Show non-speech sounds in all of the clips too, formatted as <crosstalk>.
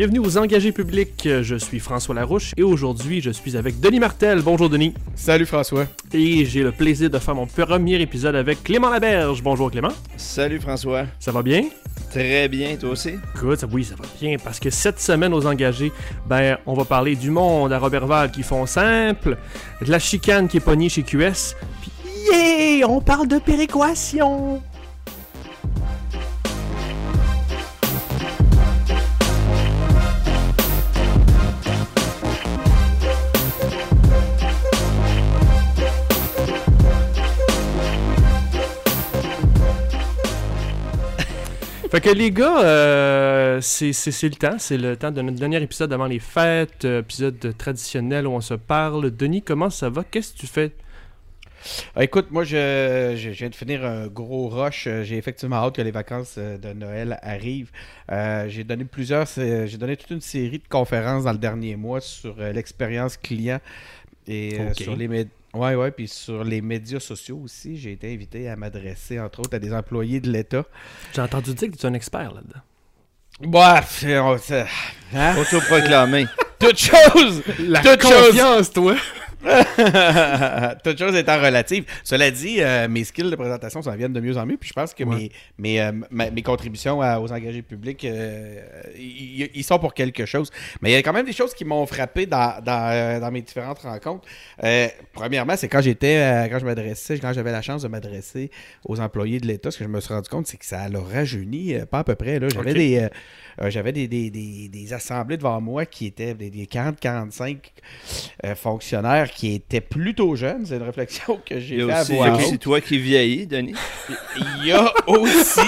Bienvenue aux engagés publics. Je suis François Larouche et aujourd'hui je suis avec Denis Martel. Bonjour Denis. Salut François. Et j'ai le plaisir de faire mon premier épisode avec Clément Laberge. Bonjour Clément. Salut François. Ça va bien? Très bien, toi aussi? Écoute, oui, ça va bien parce que cette semaine aux engagés, ben, on va parler du monde à Robertval qui font simple, de la chicane qui est pognée chez QS, puis yeah, on parle de péréquation. Fait que les gars, euh, c'est le temps. C'est le temps de notre dernier épisode avant les fêtes, euh, épisode traditionnel où on se parle. Denis, comment ça va? Qu'est-ce que tu fais? Ah, écoute, moi, je, je, viens de finir un gros rush. Euh, j'ai effectivement hâte que les vacances de Noël arrivent. j'ai donné plusieurs, j'ai donné toute une série de conférences dans le dernier mois sur l'expérience client et sur les médias oui, oui, puis sur les médias sociaux aussi, j'ai été invité à m'adresser, entre autres, à des employés de l'État. J'ai entendu dire que tu es un expert là-dedans. Bref, hein? Autoproclamé. <laughs> Toute chose! La toute confiance, toi! <laughs> Toute chose étant relative. Cela dit, euh, mes skills de présentation s'en viennent de mieux en mieux. Puis je pense que mes, mes, euh, mes, contributions aux engagés publics, euh, ils sont pour quelque chose. Mais il y a quand même des choses qui m'ont frappé dans, dans, dans, mes différentes rencontres. premièrement, c'est quand j'étais, quand je m'adressais, quand j'avais la chance de m'adresser aux employés de l'État, ce que je me suis rendu compte, c'est que ça leur rajeuni, pas à peu près. J'avais des euh, j'avais des, des, des, assemblées devant moi qui étaient des, 40-45 euh, qui étaient plutôt jeunes. C'est une réflexion que j'ai fait C'est toi qui vieillis, Denis. Il y a aussi...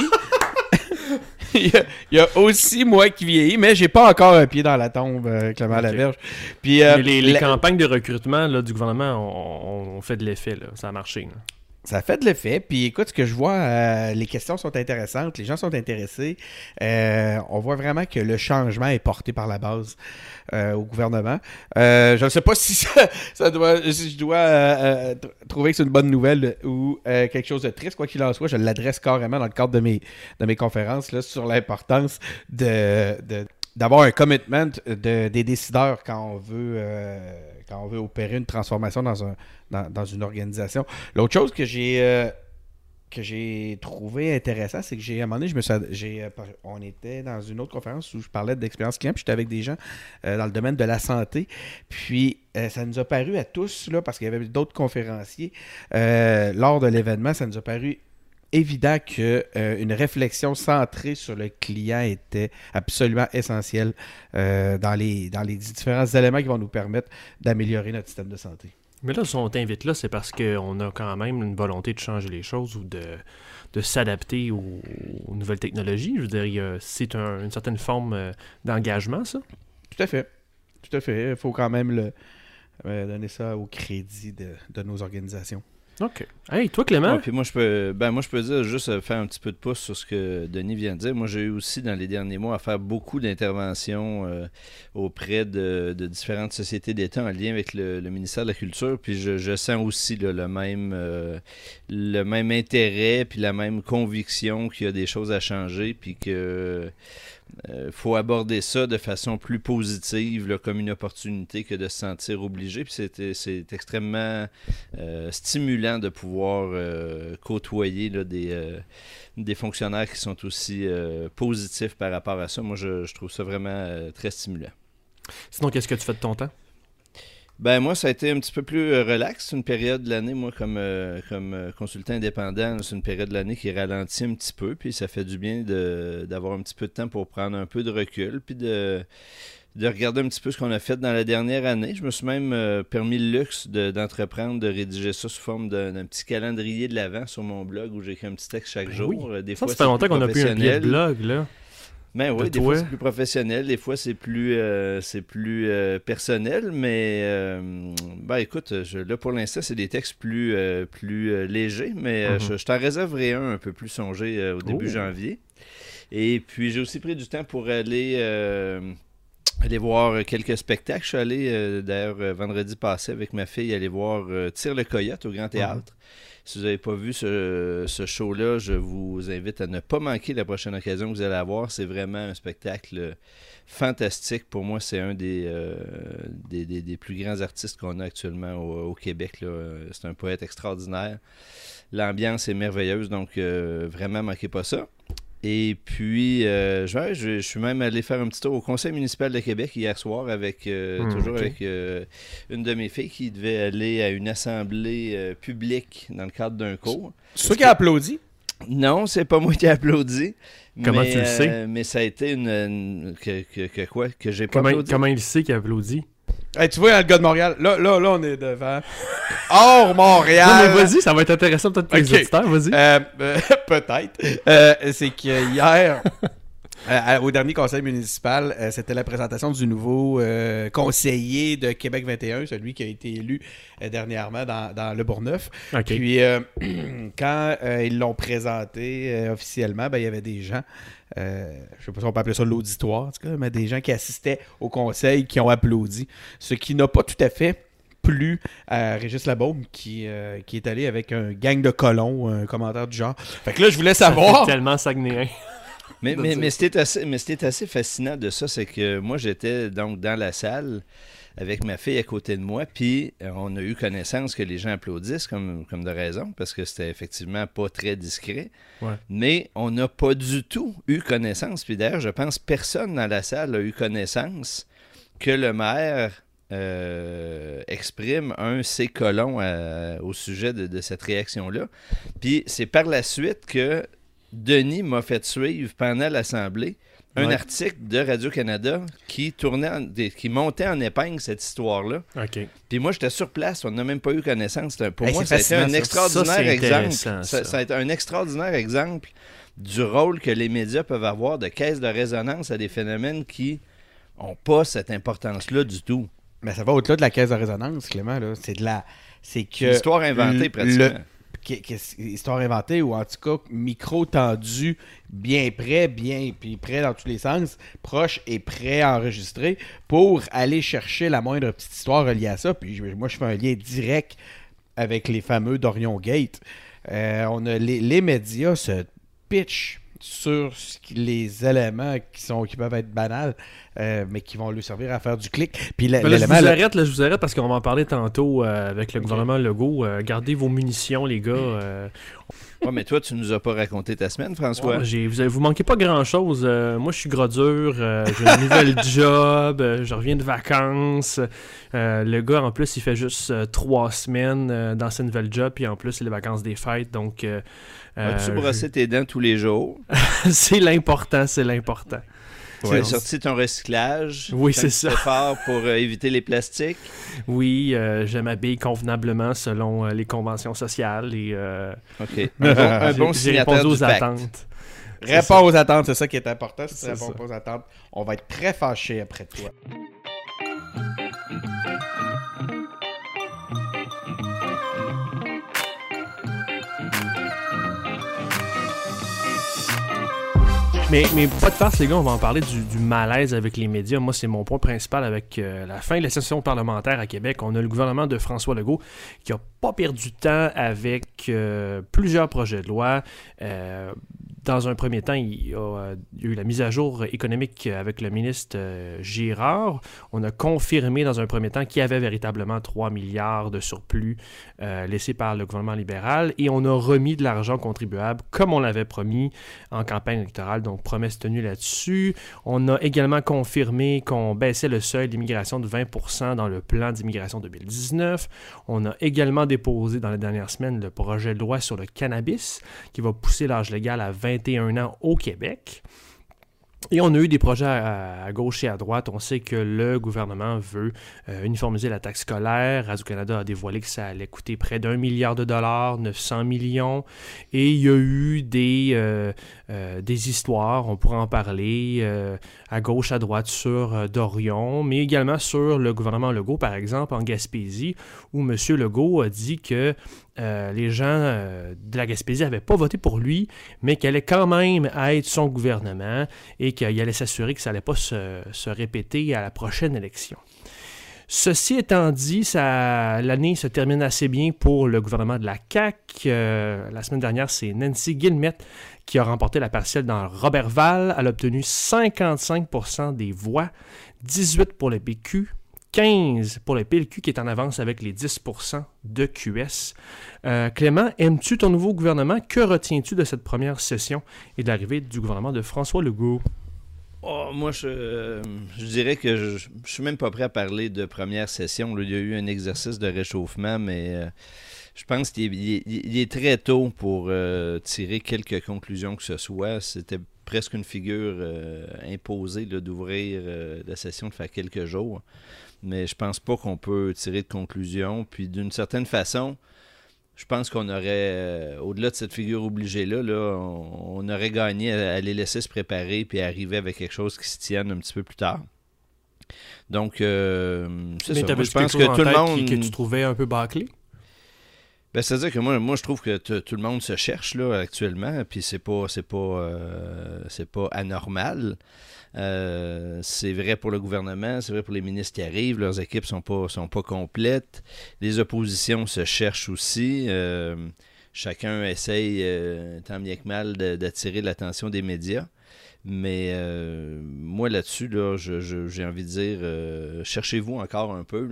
<laughs> il, y a, aussi moi qui vieillis, mais j'ai pas encore un pied dans la tombe, euh, Clément Laverge. Puis, les, campagnes de recrutement là, du gouvernement ont, fait de l'effet. Ça a marché. Ça fait de l'effet. Puis écoute, ce que je vois, euh, les questions sont intéressantes, les gens sont intéressés. Euh, on voit vraiment que le changement est porté par la base euh, au gouvernement. je ne sais pas si, ça, <laughs> doit, si je dois trouver que c'est une bonne nouvelle ou quelque chose de triste. Quoi qu'il en soit, je l'adresse carrément dans le cadre de mes, de mes conférences là, sur l'importance de, d'avoir un commitment de, des décideurs quand on veut on veut opérer une transformation dans, un, dans, une organisation. L'autre chose que j'ai euh, que j'ai trouvé intéressant, c'est que j'ai un moment donné, je me suis, euh, on était dans une autre conférence où je parlais d'expérience client, puis j'étais avec des gens euh, dans le domaine de la santé. Puis ça nous a paru à tous, là, parce qu'il y avait d'autres conférenciers, lors de l'événement, ça nous a paru évident qu'une une réflexion centrée sur le client était absolument essentielle dans, les, dans les différents éléments qui vont nous permettre d'améliorer notre système de santé. Mais là, si on t'invite là, c'est parce qu'on a quand même une volonté de changer les choses ou de, de s'adapter aux, nouvelles technologies. Je veux dire, c'est une certaine forme euh, d'engagement, ça. Tout à fait. Tout à fait. Il faut quand même le, euh, donner ça au crédit de, de nos organisations. OK. Hey, toi, Clément? puis moi, je peux, ben, moi, je peux dire, juste euh, faire un petit peu de pouce sur ce que Denis vient de dire. Moi, j'ai eu aussi, dans les derniers mois, à faire beaucoup d'interventions euh, auprès de, différentes sociétés d'État en lien avec le, ministère de la Culture. Puis je, sens aussi le, même, euh, le même intérêt, puis la même conviction qu'il y a des choses à changer, puis que euh, faut aborder ça de façon plus positive, comme une opportunité que de se sentir obligé. Puis c'est extrêmement euh, stimulant de pouvoir euh, côtoyer des, des fonctionnaires qui sont aussi positifs par rapport à ça. Moi, je trouve ça vraiment très stimulant. Sinon, qu'est-ce que tu fais de ton temps? Ben moi, ça a été un petit peu plus euh, relax. C'est une période de l'année, moi, comme, euh, comme euh, consultant indépendant, c'est une période de l'année qui ralentit un petit peu, puis ça fait du bien d'avoir un petit peu de temps pour prendre un peu de recul, puis de, de regarder un petit peu ce qu'on a fait dans la dernière année. Je me suis même permis le luxe d'entreprendre, de, rédiger ça sous forme d'un petit calendrier de l'avant sur mon blog où j'écris un petit texte chaque ben jour. Des ça, fois, ça fait longtemps qu'on a plus un blog, là. Ben oui, des fois c'est plus professionnel, des fois c'est plus euh, c'est plus euh, personnel, mais euh, ben écoute, je, là pour l'instant c'est des textes plus plus légers, mais mhm. je, t'en réserverai un un peu plus songé au début oh. janvier. Et puis j'ai aussi pris du temps pour aller aller voir quelques spectacles. Je suis allé, d'ailleurs, vendredi passé avec ma fille, aller voir Tire le Coyote au Grand Théâtre. Si vous n'avez pas vu ce, show-là, je vous invite à ne pas manquer la prochaine occasion que vous allez avoir. C'est vraiment un spectacle fantastique. Pour moi, c'est un des, des, plus grands artistes qu'on a actuellement au, Québec. C'est un poète extraordinaire. L'ambiance est merveilleuse, donc vraiment, manquez pas ça. Et puis, euh, je, suis même allé faire un petit tour au Conseil municipal de Québec hier soir avec euh, hmm, toujours avec euh, une de mes filles qui devait aller à une assemblée publique dans le cadre d'un cours. C'est toi qui as applaudi? Non, c'est pas moi qui ai applaudi. Comment tu le sais? mais ça a été une. que, quoi? Que j'ai pas applaudi. Comment il sait qu'il a applaudi? Tu vois, le gars de Montréal, là, là, là, on est devant. <laughs> Hors Montréal! Non, mais vas-y, ça va être intéressant peut-être pour les auditeurs, vas-y. Euh, euh, <laughs> peut-être. Euh, c'est que hier, <laughs> au dernier conseil municipal, c'était la présentation du nouveau conseiller de Québec 21, celui qui a été élu dernièrement dans, dans le Bourgneuf. Puis, <clears throat> quand ils l'ont présenté officiellement, ben, il y avait des gens euh, je ne sais pas si on peut appeler ça l'auditoire, mais des gens qui assistaient au conseil qui ont applaudi. Ce qui n'a pas tout à fait plu à Régis Labaume qui, euh, qui est allé avec un gang de colons, un commentaire du genre. Fait que là, je voulais savoir. tellement sagnéen. <laughs> mais, mais, mais c'était assez, assez fascinant de ça, c'est que moi, j'étais donc dans la salle avec ma fille à côté de moi, puis euh, on a eu connaissance que les gens applaudissent comme, comme de raison, parce que c'était effectivement pas très discret. Mais on n'a pas du tout eu connaissance, puis d'ailleurs, je pense personne dans la salle a eu connaissance que le maire euh, exprime un ses colons euh, au sujet de, de cette réaction-là. Puis c'est par la suite que Denis m'a fait suivre pendant l'Assemblée un article de Radio-Canada qui tournait, qui montait en épingle cette histoire-là. Puis moi, j'étais sur place, on n'a même pas eu connaissance. Pour moi, ça a été un extraordinaire exemple. Ça, a été un extraordinaire exemple du rôle que les médias peuvent avoir de caisse de résonance à des phénomènes qui n'ont pas cette importance-là du tout. Mais ça va au-delà de la caisse de résonance, Clément. C'est de la. C'est que. Une histoire inventée, pratiquement histoire inventée ou en tout cas micro tendu, bien prêt, bien puis prêt dans tous les sens, proche et prêt à enregistrer pour aller chercher la moindre petite histoire reliée à ça. Puis moi, je fais un lien direct avec les fameux Dorion Gate. Euh, on a les, les médias se pitch sur les éléments qui sont qui peuvent être banals, euh, mais qui vont lui servir à faire du clic. Puis je vous arrête, là, je vous arrête parce qu'on va en parler tantôt euh, avec le gouvernement Legault. Euh, gardez vos munitions, les gars. Ouais, mais toi, tu nous as pas raconté ta semaine, François. vous, vous manquez pas grand-chose. moi, je suis gros dur. j'ai un nouvel <laughs> job. je reviens de vacances. le gars, en plus, il fait juste trois semaines dans sa nouvelle job. Puis en plus, c'est les vacances des fêtes. Donc, As-tu euh, brossé tes dents tous les jours? <laughs> c'est l'important, c'est l'important. Tu as sorti ton recyclage. Oui, c'est ça. fort pour euh, éviter les plastiques? Oui, euh, je m'habille convenablement selon les conventions sociales et. ok. <laughs> Un bon, un aux attentes. Réponds aux attentes, c'est ça qui est important. Si tu réponds pas aux attentes, on va être très fâché après toi. Mais, mais pas de farce, les gars, on va en parler du, malaise avec les médias. Moi, c'est mon point principal avec euh, la fin de la session parlementaire à Québec. On a le gouvernement de François Legault qui a pas perdu de temps avec euh, plusieurs projets de loi. Euh, dans un premier temps, il y, a, eu la mise à jour économique avec le ministre Girard. On a confirmé dans un premier temps qu'il y avait véritablement 3 milliards de surplus laissés par le gouvernement libéral et on a remis de l'argent contribuable comme on l'avait promis en campagne électorale. Donc, promesse tenue là-dessus. On a également confirmé qu'on baissait le seuil d'immigration de 20% dans le plan d'immigration 2019. On a également déposé dans les dernières semaines le projet de loi sur le cannabis qui va pousser l'âge légal à 21 ans au Québec. Et on a eu des projets à, gauche et à droite. On sait que le gouvernement veut euh, uniformiser la taxe scolaire. Radio-Canada a dévoilé que ça allait coûter près d'un milliard de dollars, 900 millions. Et il y a eu des, euh, euh, des histoires, on pourra en parler, à gauche, à droite sur Dorion, mais également sur le gouvernement Legault, par exemple, en Gaspésie, où M. Legault a dit que euh, les gens euh, de la Gaspésie n'avaient pas voté pour lui, mais qu'elle allait quand même être son gouvernement et qu'il allait s'assurer que ça n'allait pas se, répéter à la prochaine élection. Ceci étant dit, l'année se termine assez bien pour le gouvernement de la CAQ. Euh, la semaine dernière, c'est Nancy Guillemette qui a remporté la partielle dans Robertval. Elle a obtenu 55% des voix, 18 pour le PQ, 15 pour le PLQ qui est en avance avec les 10% de QS. Euh, Clément, aimes-tu ton nouveau gouvernement? Que retiens-tu de cette première session et de l'arrivée du gouvernement de François Legault? Oh, moi, je, euh, je dirais que je, je suis même pas prêt à parler de première session. Il y a eu un exercice de réchauffement, mais euh, je pense qu'il est, il très tôt pour euh, tirer quelques conclusions que ce soit. C'était presque une figure euh, imposée d'ouvrir euh, la session de faire quelques jours. Mais je pense pas qu'on peut tirer de conclusion. Puis d'une certaine façon, je pense qu'on aurait, au-delà de cette figure obligée-là, là, on, on aurait gagné à, à les laisser se préparer puis arriver avec quelque chose qui se tienne un petit peu plus tard. Donc, c'est ça. je pense que tout le monde. qui- que tu trouvais un peu bâclé? Ben, c'est-à-dire que moi, moi, je trouve que tout le monde se cherche là actuellement, puis c'est pas, c'est pas, euh, c'est pas anormal. Euh, c'est vrai pour le gouvernement, c'est vrai pour les ministres qui arrivent, leurs équipes sont pas, sont pas complètes. Les oppositions se cherchent aussi. Euh, chacun essaye, euh, tant bien que mal, d'attirer l'attention des médias. Mais euh, moi là-dessus, là, j'ai envie de dire, euh, cherchez-vous encore un peu,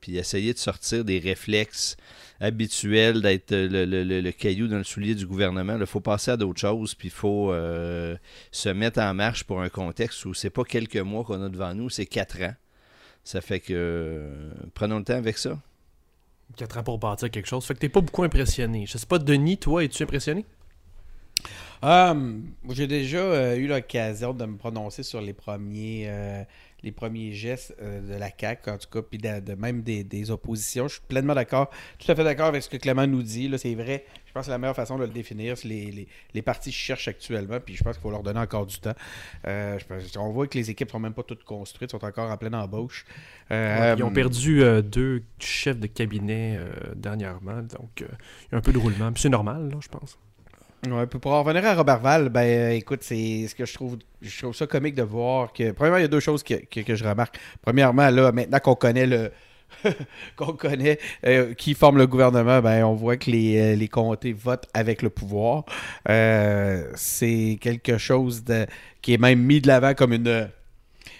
puis essayez de sortir des réflexes habituel d'être le, le- caillou dans le soulier du gouvernement. Il faut passer à d'autres choses, puis il faut se mettre en marche pour un contexte où c'est pas quelques mois qu'on a devant nous, c'est quatre ans. Ça fait que prenons le temps avec ça. 4 ans pour bâtir quelque chose. Fait que t'es pas beaucoup impressionné. Je sais pas, Denis, toi, es-tu impressionné? Hum, J'ai déjà euh, eu l'occasion de me prononcer sur les premiers, euh, les premiers gestes euh, de la CAQ, en tout cas, puis de, même des, oppositions. Je suis pleinement d'accord, tout à fait d'accord avec ce que Clément nous dit. là, C'est vrai. Je pense que la meilleure façon de le définir, c'est les, les, les partis cherchent actuellement, puis je pense qu'il faut leur donner encore du temps. Euh, on voit que les équipes sont même pas toutes construites, sont encore en pleine embauche. Euh, Ils ont perdu deux chefs de cabinet dernièrement, donc il y a un peu de roulement. C'est normal, là, je pense. Pour en revenir à Robert Val, ben euh, écoute, c'est ce que je trouve je trouve ça comique de voir que premièrement, il y a deux choses que, que- je remarque. Premièrement, là, maintenant qu'on connaît le <laughs> qu'on connaît euh, qui forme le gouvernement, ben on voit que les, euh, les comtés votent avec le pouvoir. C'est quelque chose qui est même mis de l'avant comme une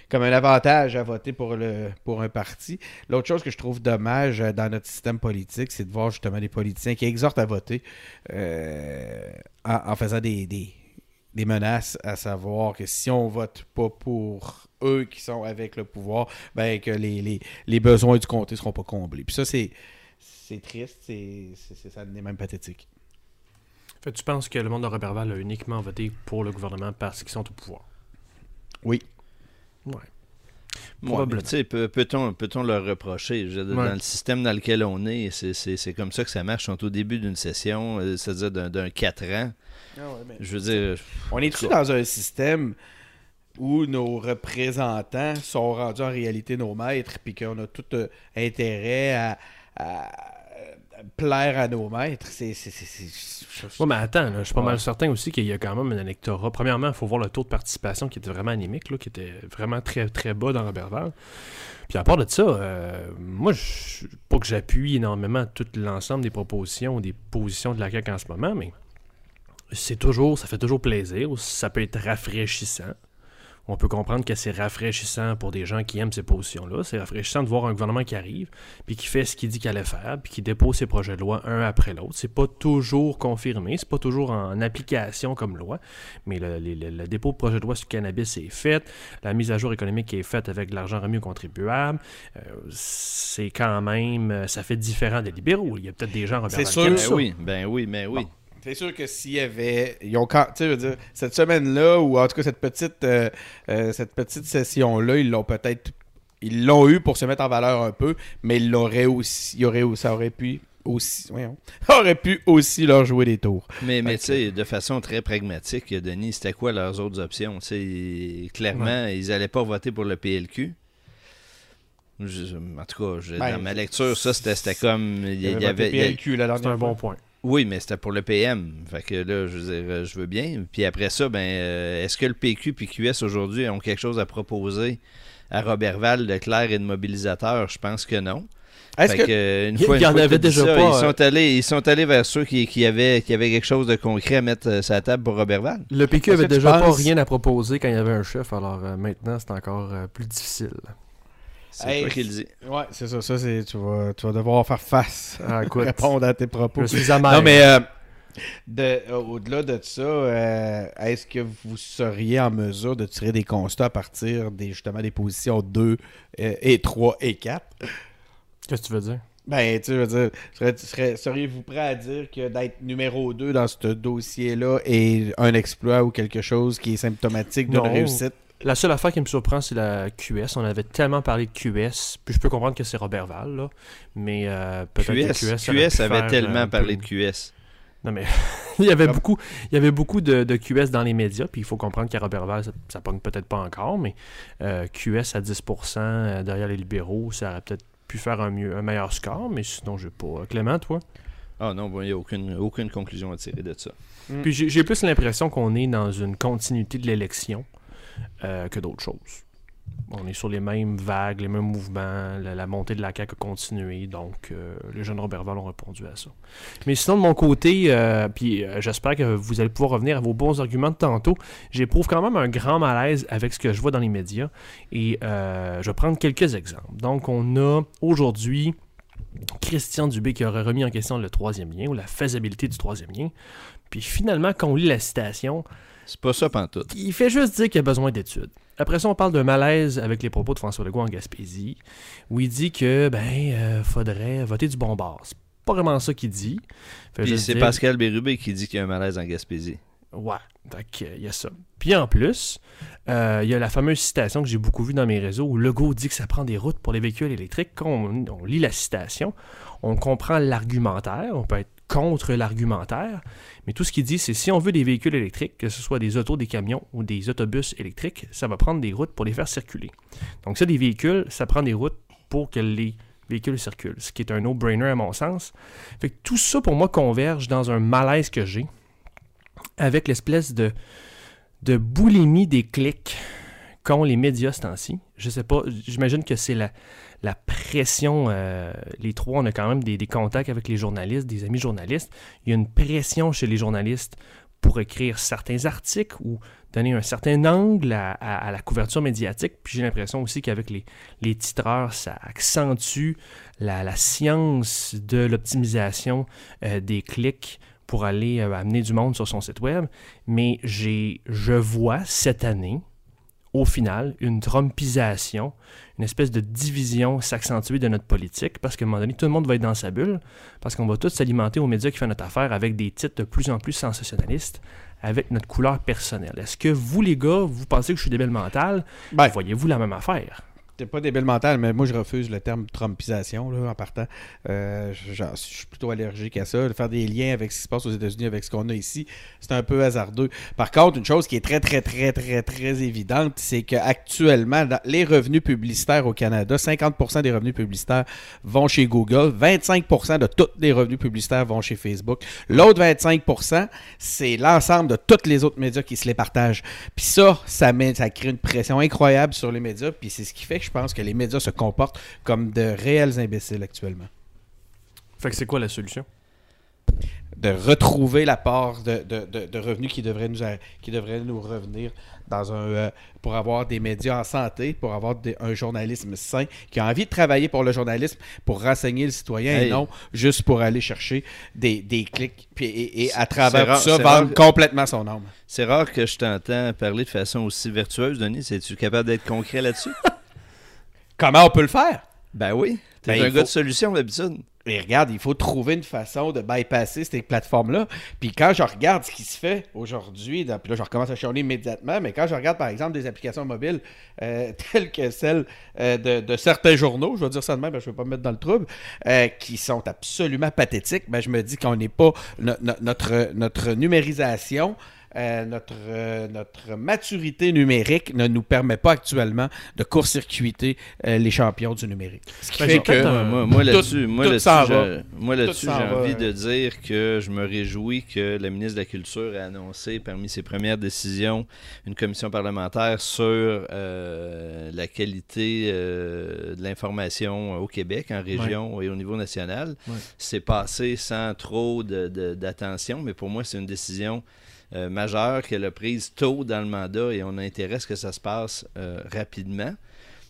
comme un avantage à voter pour, le, pour un parti. L'autre chose que je trouve dommage euh, dans notre système politique, c'est de voir justement des politiciens qui exhortent à voter euh, en, en faisant des, des, des menaces, à savoir que si on vote pas pour eux qui sont avec le pouvoir, ben que les, les, les besoins du comté seront pas comblés. Puis ça, c'est c'est triste, c'est c'est- ça est même pathétique. Fait tu penses que le monde de Robertval a uniquement voté pour le gouvernement parce qu'ils sont au pouvoir? Oui. Ouais. Ouais, sais, peut- peut-on peut-on leur reprocher? Dire, Ouais. Dans le système dans lequel on est, c'est- c'est c'est comme ça que ça marche. Ils sont au début d'une session, euh, c'est-à-dire d'un- d'un 4 ans. Je veux dire, On est-tu dans un système où nos représentants sont rendus en réalité nos maîtres, puis qu'on a tout euh, intérêt à plaire à nos maîtres? C'est. c'est- c'est- Ouais, mais attends, là, je suis pas Ouais. mal certain aussi qu'il y a quand même un électorat. Premièrement, il faut voir le taux de participation qui était vraiment anémique, là, qui était vraiment très très bas dans Robertval. Puis à part de ça, euh, moi, je, pas que j'appuie énormément tout l'ensemble des propositions ou des positions de la CAQ en ce moment, mais c'est toujours, ça fait toujours plaisir. Ça peut être rafraîchissant. On peut comprendre que c'est rafraîchissant pour des gens qui aiment ces positions-là. C'est rafraîchissant de voir un gouvernement qui arrive, puis qui fait ce qu'il dit qu'il allait faire, puis qui dépose ses projets de loi un après l'autre. C'est pas toujours confirmé, c'est pas toujours en application comme loi, mais le, le- le- le dépôt de projet de loi sur le cannabis est fait, la mise à jour économique est faite avec de l'argent remis aux contribuables. Euh, c'est quand même, euh, ça fait différent des libéraux. Il y a peut-être des gens Robert C'est sûr. Ben ça. oui, ben oui, ben oui. Bon. C'est sûr que s'il y avait. Ils ont quand- tu sais, je veux dire, cette semaine-là, ou en tout cas cette petite, euh, euh, cette petite session-là, ils l'ont peut-être. Ils l'ont eu pour se mettre en valeur un peu, mais ils l'auraient aussi. Il aurait, ça aurait pu aussi. voyons, <laughs> ça aurait pu aussi leur jouer des tours. Mais, mais tu sais, de façon très pragmatique, Denis, c'était quoi leurs autres options? Tu sais, clairement, ils n'allaient pas voter pour le PLQ. Je- en tout cas, je- Ben, dans ma lecture, ça, c'était c'était comme. Il y, avait, PLQ la C'est un bon point. Oui, mais c'était pour le PM. Fait que là, je veux dire, euh, je veux bien. Puis après ça, ben, euh, est-ce que le PQ et QS aujourd'hui ont quelque chose à proposer à Robertval de clair et de mobilisateur? Je pense que non. Est-ce que. que, euh, une y fois, une en fois avait déjà ça, pas, Ils sont, allés, ils sont allés vers ceux qui, qui, avaient, qui avaient quelque chose de concret à mettre euh, sur la table pour Robertval. Le PQ avait déjà pas rien à proposer quand il y avait un chef, alors euh, maintenant c'est encore euh, plus difficile. C'est Hey, toi qui le dis. Ouais, c'est ça. Ça, c'est. Tu vas, tu vas devoir faire face. <laughs> Ah, écoute, Répondre à tes propos. je suis amer. Non, mais euh, de- euh, au-delà de ça, euh, est-ce que vous seriez en mesure de tirer des constats à partir des justement des positions 2 euh, et 3 et 4? Qu'est-ce que tu veux dire? Ben, tu veux dire, serais- serais- seriez-vous prêt à dire que d'être numéro 2 dans ce dossier-là est un exploit ou quelque chose qui est symptomatique d'une Non. réussite? La seule affaire qui me surprend, c'est la QS. On avait tellement parlé de QS, puis je peux comprendre que c'est Robert Val, là, mais euh, peut-être que QS, QS, avait faire, tellement euh, parlé de QS. Non, mais <laughs> il y avait Comme- beaucoup, il y avait beaucoup de, de QS dans les médias, puis il faut comprendre qu'à Robertval, ça, ça pogne peut-être pas encore, mais euh, QS à 10% euh, derrière les libéraux, ça aurait peut-être pu faire un, mieux, un meilleur score, mais sinon, je pas. Clément, toi? Ah non, bon, il n'y a aucune, aucune conclusion à tirer de ça. Puis j'ai j'ai plus l'impression qu'on est dans une continuité de l'élection euh, que d'autres choses. On est sur les mêmes vagues, les mêmes mouvements, la, montée de la CAQ a continué, donc euh, les jeunes Robertval ont répondu à ça. Mais sinon, de mon côté, euh, puis j'espère que vous allez pouvoir revenir à vos bons arguments de tantôt, j'éprouve quand même un grand malaise avec ce que je vois dans les médias, et je vais prendre quelques exemples. Donc, on a aujourd'hui Christian Dubé qui aurait remis en question le troisième lien, ou la faisabilité du troisième lien, puis finalement, quand on lit la citation, C'est pas ça pantoute. il fait juste dire qu'il y a besoin d'études. Après ça, on parle d'un malaise avec les propos de François Legault en Gaspésie, où il dit que, ben, euh, faudrait voter du bon bord. C'est pas vraiment ça qu'il dit. C'est dire- Pascal Bérubé qui dit qu'il y a un malaise en Gaspésie. Ouais, donc euh, il y a ça. Puis en plus, euh, il y a la fameuse citation que j'ai beaucoup vue dans mes réseaux où Legault dit que ça prend des routes pour les véhicules électriques. Quand on, on lit la citation, on comprend l'argumentaire, on peut être contre l'argumentaire, mais tout ce qu'il dit, c'est si on veut des véhicules électriques, que ce soit des autos, des camions ou des autobus électriques, ça va prendre des routes pour les faire circuler. Donc ça, des véhicules, ça prend des routes pour que les véhicules circulent, ce qui est un no-brainer à mon sens. Fait que tout ça, pour moi, converge dans un malaise que j'ai avec l'espèce de, boulimie des clics qu'ont les médias ce temps-ci. Je sais pas, j'imagine que c'est la, la pression. euh, les trois, on a quand même des, contacts avec les journalistes, des amis journalistes. Il y a une pression chez les journalistes pour écrire certains articles ou donner un certain angle à, la couverture médiatique. Puis j'ai l'impression aussi qu'avec les, titreurs, ça accentue la, la science de l'optimisation euh, des clics pour aller euh, amener du monde sur son site web. Mais j'ai, je vois cette année, au final, une trompisation, une espèce de division s'accentuer de notre politique, parce qu'à un moment donné, tout le monde va être dans sa bulle, parce qu'on va tous s'alimenter aux médias qui font notre affaire avec des titres de plus en plus sensationnalistes, avec notre couleur personnelle. Est-ce que vous, les gars, vous pensez que je suis débile mental? Ben, Voyez-vous la même affaire? T'es pas débile mental, mais moi je refuse le terme trumpisation en partant. Euh, je, suis plutôt allergique à ça. Faire des liens avec ce qui se passe aux États-Unis, avec ce qu'on a ici, c'est un peu hasardeux. Par contre, une chose qui est très, très, très, très, très évidente, c'est qu'actuellement, les revenus publicitaires au Canada, 50% des revenus publicitaires vont chez Google, 25% de tous les revenus publicitaires vont chez Facebook. L'autre 25%, c'est l'ensemble de tous les autres médias qui se les partagent. Puis ça, ça, met, ça crée une pression incroyable sur les médias, puis c'est ce qui fait que je pense que les médias se comportent comme de réels imbéciles actuellement. Fait que c'est quoi la solution? De retrouver la part de, de- de- de revenus qui devrait nous, qui devrait nous revenir dans un, euh, pour avoir des médias en santé, pour avoir des- un journalisme sain, qui a envie de travailler pour le journalisme, pour renseigner le citoyen et non juste pour aller chercher des, des clics puis, et, et à travers rare- tout ça vendre rare- complètement son âme. C'est rare que je t'entends parler de façon aussi vertueuse, Denis. Es-tu capable d'être concret là-dessus? <laughs> Comment on peut le faire? ben oui. T'es Ben, un gars faut- de solution d'habitude. Et regarde, il faut trouver une façon de bypasser ces plateformes-là. Puis quand je regarde ce qui se fait aujourd'hui, dans- puis là je recommence à chialer immédiatement, mais quand je regarde par exemple des applications mobiles euh, <laughs> telles que celles euh, de, de certains journaux, je vais dire ça de même, parce que je ne veux pas me mettre dans le trouble, euh, qui sont absolument pathétiques, ben, je me dis qu'on n'est pas no- no- notre, notre numérisation euh, notre, euh, notre maturité numérique ne nous permet pas actuellement de court-circuiter euh, les champions du numérique. Ce qui Ben, fait j'ai que Moi, là-dessus, moi là-dessus, j'ai- envie de dire que je me réjouis que la ministre de la Culture ait annoncé parmi ses premières décisions une commission parlementaire sur euh, la qualité euh, de l'information au Québec, en région et au niveau national. Ouais. C'est passé sans trop de- de- d'attention, mais pour moi, c'est une décision euh, majeure qu'elle a prise tôt dans le mandat et on a que ça se passe euh, rapidement.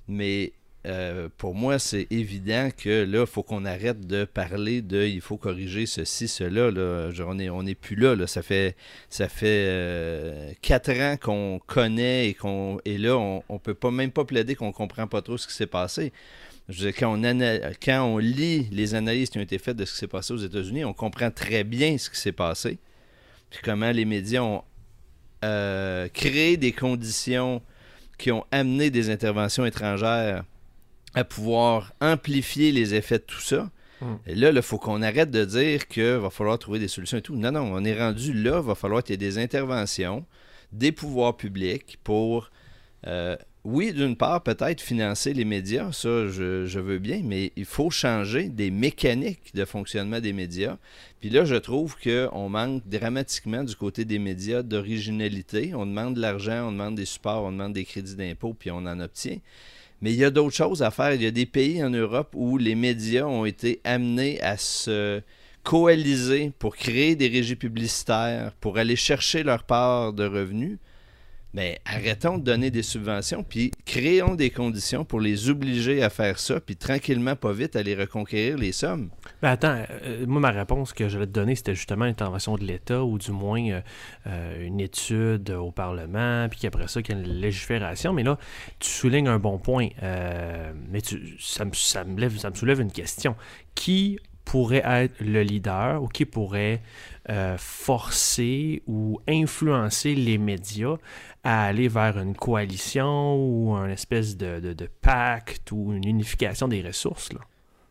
Mais euh, pour moi, c'est évident que là, il faut qu'on arrête de parler de il faut corriger ceci, cela. On n'est on plus là. Ça fait, ça fait euh, quatre ans qu'on connaît et, qu'on, et là, on ne peut pas, même pas plaider qu'on ne comprend pas trop ce qui s'est passé. Quand, on quand on lit les analyses qui ont été faites de ce qui s'est passé aux États-Unis, on comprend très bien ce qui s'est passé. Puis comment les médias ont euh, créé des conditions qui ont amené des interventions étrangères à pouvoir amplifier les effets de tout ça. Mm. Et là, il faut qu'on arrête de dire qu'il va falloir trouver des solutions et tout. Non, non, on est rendu là, il va falloir qu'il y ait des interventions des pouvoirs publics pour, euh, oui, d'une part, peut-être financer les médias, ça, je, veux bien, mais il faut changer des mécaniques de fonctionnement des médias. Puis là, je trouve qu'on manque dramatiquement du côté des médias d'originalité. On demande de l'argent, on demande des supports, on demande des crédits d'impôt, puis on en obtient. Mais il y a d'autres choses à faire. Il y a des pays en Europe où les médias ont été amenés à se coaliser pour créer des régies publicitaires, pour aller chercher leur part de revenus. Mais arrêtons de donner des subventions, puis créons des conditions pour les obliger à faire ça, puis tranquillement, pas vite, aller reconquérir les sommes. Ben attends, euh, moi ma réponse que j'allais te donner, c'était justement l'intervention de l'État, ou du moins euh, euh, une étude au Parlement, puis qu'après ça, qu'il y a une légifération. Mais là, tu soulignes un bon point. mais tu, ça, me, lève, ça me soulève une question. Qui pourrait être le leader ou qui pourrait forcer ou influencer les médias à aller vers une coalition ou un espèce de, de, pacte ou une unification des ressources? Là?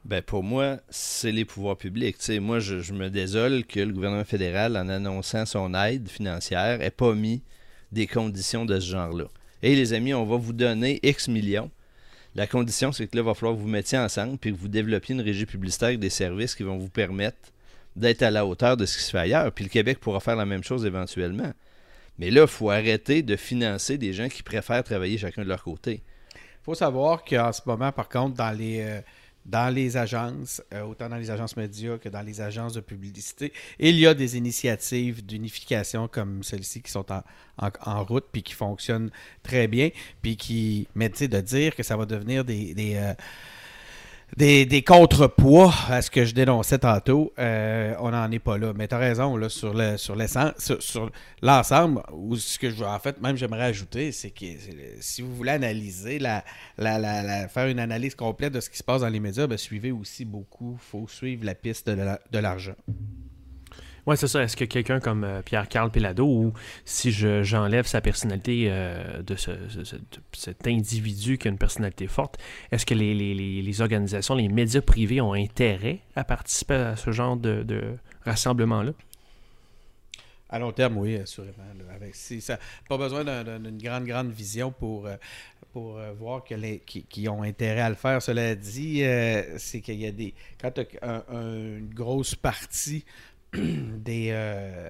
Ben pour moi, c'est les pouvoirs publics. Moi, je, me désole que le gouvernement fédéral, en annonçant son aide financière, ait pas mis des conditions de ce genre-là. Et les amis, on va vous donner X millions. La condition, c'est que là, il va falloir que vous mettiez ensemble puis que vous développiez une régie publicitaire avec des services qui vont vous permettre d'être à la hauteur de ce qui se fait ailleurs. Puis le Québec pourra faire la même chose éventuellement. Mais là, il faut arrêter de financer des gens qui préfèrent travailler chacun de leur côté. Il faut savoir qu'en ce moment, par contre, dans les, euh, dans les agences, euh, autant dans les agences médias que dans les agences de publicité, il y a des initiatives d'unification comme celles-ci qui sont en, en- route puis qui fonctionnent très bien. Puis qui, mais tu sais, de dire que ça va devenir des. des euh, des, des contrepoids à ce que je dénonçais tantôt, euh, on n'en est pas là. Mais tu as raison, là, sur le sur sur, sur l'ensemble, ou ce que je en fait même j'aimerais ajouter, c'est que si vous voulez analyser la, la, la- la- faire une analyse complète de ce qui se passe dans les médias, ben, suivez aussi beaucoup, faut suivre la piste de l'argent. Oui, c'est ça. Est-ce que quelqu'un comme euh, Pierre-Carl Pelado, ou si je- j'enlève sa personnalité euh, de, ce, ce- ce- de cet individu qui a une personnalité forte, est-ce que les, les- les- organisations, les médias privés ont intérêt à participer à ce genre de, de rassemblement-là? À long terme, oui, assurément. pas besoin d'un- d'un- d'une grande, grande vision pour, euh, pour voir que les, qui, ont intérêt à le faire. Cela dit, c'est qu'il y a des. Quand tu as une grosse partie <clears throat> des. euh,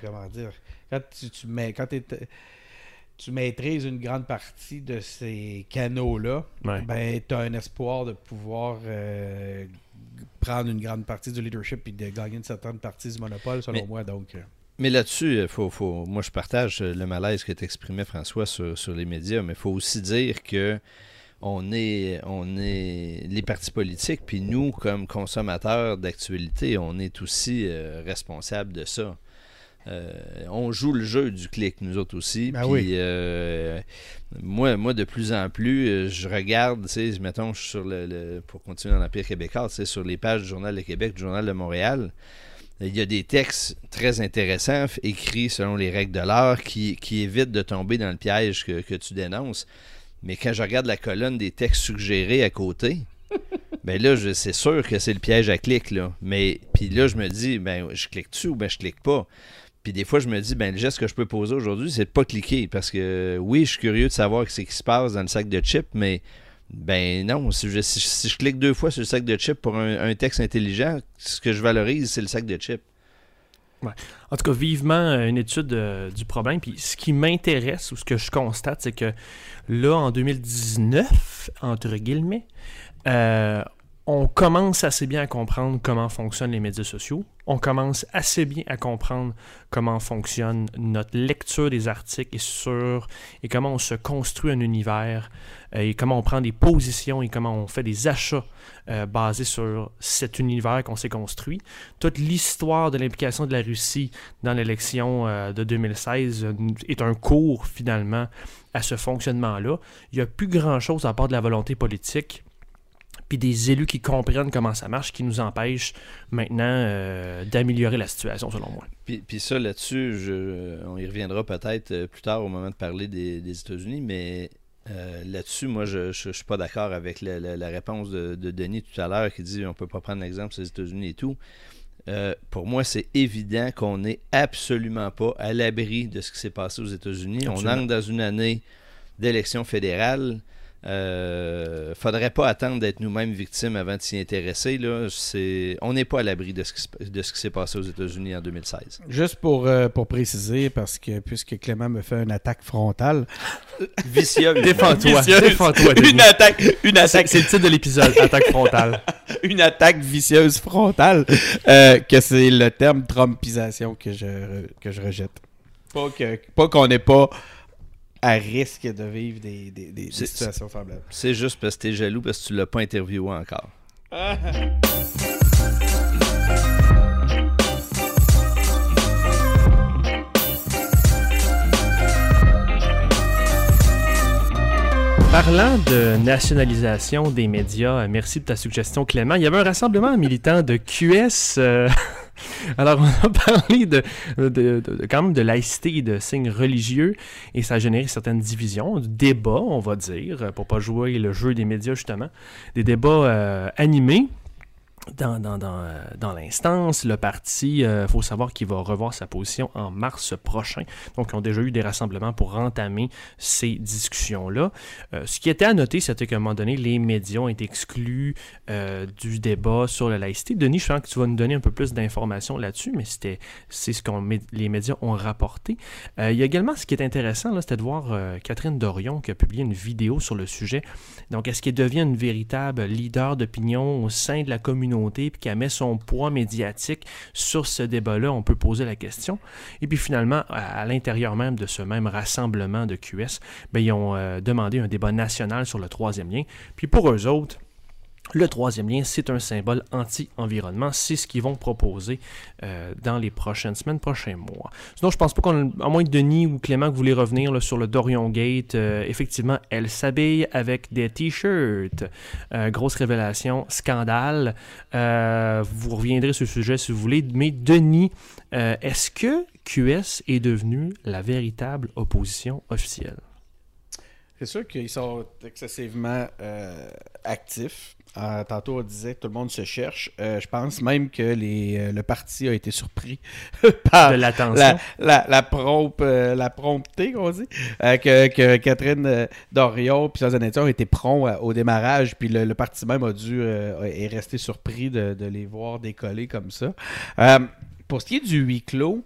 comment dire Quand tu, tu mets. Quand tu maîtrises une grande partie de ces canaux-là, Ouais. ben, tu as un espoir de pouvoir euh, prendre une grande partie du leadership et de gagner une certaine partie du monopole, selon Mais- moi. Donc, euh, Mais là-dessus, faut, faut- moi je partage le malaise que t'exprimais François sur, sur les médias, mais il faut aussi dire que on est, on est les partis politiques, puis nous, comme consommateurs d'actualité, on est aussi euh, responsables de ça. Euh, on joue le jeu du clic, nous autres aussi. Ben puis, oui. euh, moi, moi, de plus en plus, je regarde, tu sais, mettons, je suis sur le, le- pour continuer dans l'Empire québécois, sur les pages du Journal de Québec, du Journal de Montréal, il y a des textes très intéressants, écrits selon les règles de l'art, qui, qui évitent de tomber dans le piège que, que tu dénonces. Mais quand je regarde la colonne des textes suggérés à côté, <laughs> ben là, c'est sûr que c'est le piège à clic, là. Mais, puis là, je me dis, ben, je clique dessus ou ben, je clique pas? Puis des fois, je me dis, ben, le geste que je peux poser aujourd'hui, c'est de pas cliquer. Parce que oui, je suis curieux de savoir ce qui se passe dans le sac de chips, mais ben non, si je, si je clique deux fois sur le sac de chips pour un, un texte intelligent, ce que je valorise, c'est le sac de chips. En tout cas, vivement euh, une étude euh, du problème. Puis ce qui m'intéresse ou ce que je constate, c'est que là, en 2019, entre guillemets, euh, on commence assez bien à comprendre comment fonctionnent les médias sociaux. On commence assez bien à comprendre comment fonctionne notre lecture des articles et sur et comment on se construit un univers euh, et comment on prend des positions et comment on fait des achats euh, basés sur cet univers qu'on s'est construit. Toute l'histoire de l'implication de la Russie dans l'élection euh, de 2016 est un cours finalement à ce fonctionnement-là. Il n'y a plus grand-chose à part de la volonté politique puis des élus qui comprennent comment ça marche, qui nous empêchent maintenant euh, d'améliorer la situation, selon moi. Puis, puis ça, là-dessus, on y reviendra peut-être euh, plus tard au moment de parler des, des États-Unis, mais euh, là-dessus, moi, je ne suis pas d'accord avec la, la, la réponse de, de, Denis tout à l'heure qui dit on peut pas prendre l'exemple des États-Unis et tout. Euh, pour moi, c'est évident qu'on n'est absolument pas à l'abri de ce qui s'est passé aux États-Unis. On entre dans une année d'élection fédérale. Euh, faudrait pas attendre d'être nous-mêmes victimes avant de s'y intéresser. Là. C'est... On n'est pas à l'abri de ce qui, de ce qui s'est passé aux États-Unis en 2016. Juste pour, euh, pour préciser, parce que puisque Clément me fait une attaque frontale. <laughs> Vicieuse. Défends-toi. Défends-toi. Une attaque. Une attaque. C'est, le titre de l'épisode, attaque frontale. <laughs> une attaque vicieuse frontale, euh, que c'est le terme trumpisation que je, que je rejette. Pas, que, pas qu'on n'est pas à risque de vivre des, des, des, des situations semblables. C'est juste parce que t'es jaloux parce que tu l'as pas interviewé encore. Parlant de nationalisation des médias, merci de ta suggestion Clément. Il y avait un rassemblement militant de QS euh, <laughs> <laughs> alors, on a <laughs> parlé de, de, quand même de laïcité et de signes religieux, et ça a généré certaines divisions, débats, on va dire, pour pas jouer le jeu des médias, justement, des débats euh, animés dans, dans, dans, euh, dans l'instance. Le parti, il euh, faut savoir qu'il va revoir sa position en mars prochain. Donc, ils ont déjà eu des rassemblements pour entamer ces discussions-là. Euh, ce qui était à noter, c'était qu'à un moment donné, les médias ont été exclus du débat sur la laïcité. Denis, je sens que tu vas nous donner un peu plus d'informations là-dessus, mais c'était c'est ce que les médias ont rapporté. il y a également ce qui est intéressant, c'était de voir Catherine Dorion qui a publié une vidéo sur le sujet. Donc, est-ce qu'elle devient une véritable leader d'opinion au sein de la communauté puis qu'elle met son poids médiatique sur ce débat-là, on peut poser la question. Et puis finalement, à, l'intérieur même de ce même rassemblement de QS, bien, ils ont euh, demandé un débat national sur le troisième lien. Puis pour eux autres, le troisième lien, c'est un symbole anti-environnement. C'est ce qu'ils vont proposer euh, dans les prochaines semaines, prochains mois. Sinon, je pense pas qu'on, à moins que Denis ou Clément que voulez revenir sur le Dorion Gate, euh, effectivement, elle s'habille avec des t-shirts. Euh, grosse révélation, scandale. Vous reviendrez sur le sujet si vous voulez. Mais Denis, est-ce que QS est devenu la véritable opposition officielle? C'est sûr qu'ils sont excessivement actifs. Euh, tantôt, on disait que tout le monde se cherche. Euh, je pense même que les, euh, le parti a été surpris <laughs> par de la, la, la, prompt, la prompteté, qu'on dit. que, que Catherine Dorion puis Zanetti ont été prompts au démarrage. Puis le, le, parti même a dû est resté surpris de, de, les voir décoller comme ça. pour ce qui est du huis clos,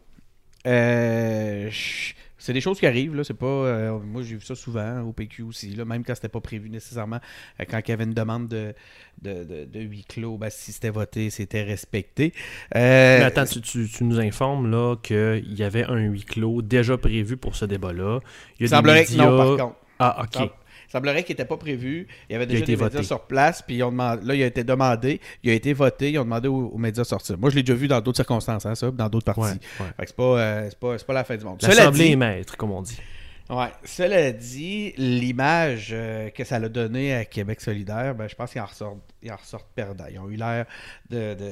je c'est des choses qui arrivent, là. C'est pas. Euh, moi, j'ai vu ça souvent au PQ aussi, là, même quand c'était pas prévu nécessairement. Euh, quand il y avait une demande de, de, de, de huis clos, ben, si c'était voté, c'était respecté. Euh, Mais attends, tu, tu, tu, nous informes là qu'il y avait un huis clos déjà prévu pour ce débat-là. Il, semblerait médias... que non, par contre. Ah, ok. Ça semblerait qu'il n'était pas prévu. Il y avait déjà des médias voté. sur place, puis ils ont demandé, là, il a été demandé, il a été voté, ils ont demandé aux, aux médias de sortir. Moi, je l'ai déjà vu dans d'autres circonstances, hein, ça, dans d'autres parties. Ouais, ouais. c'est pas, euh, pas, pas, la fin du monde. L'Assemblée est maître, comme on dit. Ouais. Cela dit, l'image euh, que ça a donné à Québec solidaire, ben, je pense qu'ils en ressortent, ils en ressortent perdants. Ils ont eu l'air de. de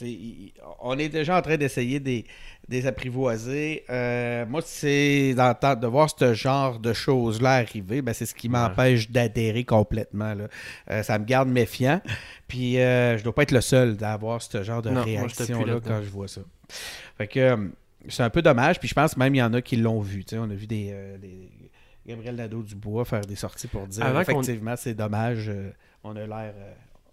ils, on est déjà en train d'essayer des, des apprivoiser. Euh, moi, c'est de voir ce genre de choses-là arriver, ben, c'est ce qui m'empêche ouais. d'adhérer complètement. Là. Euh, ça me garde méfiant. Puis euh, je dois pas être le seul d'avoir ce genre de réaction-là quand je vois ça. Fait que c'est un peu dommage. Puis je pense même qu'il y en a qui l'ont vu. On a vu des, euh, des Gabriel Nadeau-Dubois faire des sorties pour dire Avant qu'on- effectivement, c'est dommage. euh, on a l'air euh,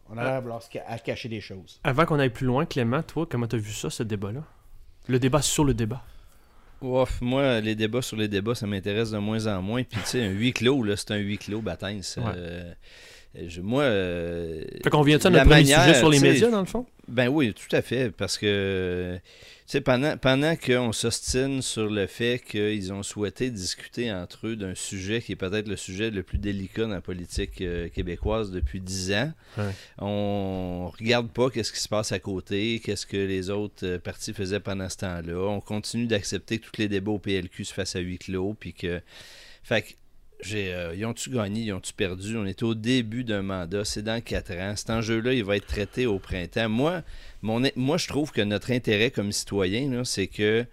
on a l'air vouloir à cacher des choses. Avant qu'on aille plus loin, Clément, toi, comment t'as vu ça, ce débat-là? Le débat sur le débat. Ouf, moi, les débats sur les débats, ça m'intéresse de moins en moins. Puis, tu sais, un huis clos, là, c'est un huis clos, bataille. Ouais. Euh, je- moi. euh, Fait qu'on vient de ça notre premier manière, sujet sur les médias, dans le fond? Ben oui, tout à fait. Parce que, pendant, pendant qu'on s'ostine sur le fait qu'ils ont souhaité discuter entre eux d'un sujet qui est peut-être le sujet le plus délicat dans la politique euh, québécoise depuis dix ans, Ouais. on regarde pas qu'est-ce qui se passe à côté, qu'est-ce que les autres euh, partis faisaient pendant ce temps-là. On continue d'accepter que tous les débats au PLQ se fassent à huis clos, puis que... Fait que euh, ils ont-tu gagné, ils ont-tu perdu? On est au début d'un mandat, c'est dans quatre ans. Cet enjeu-là, il va être traité au printemps. Moi, moi je trouve que notre intérêt comme citoyen, c'est que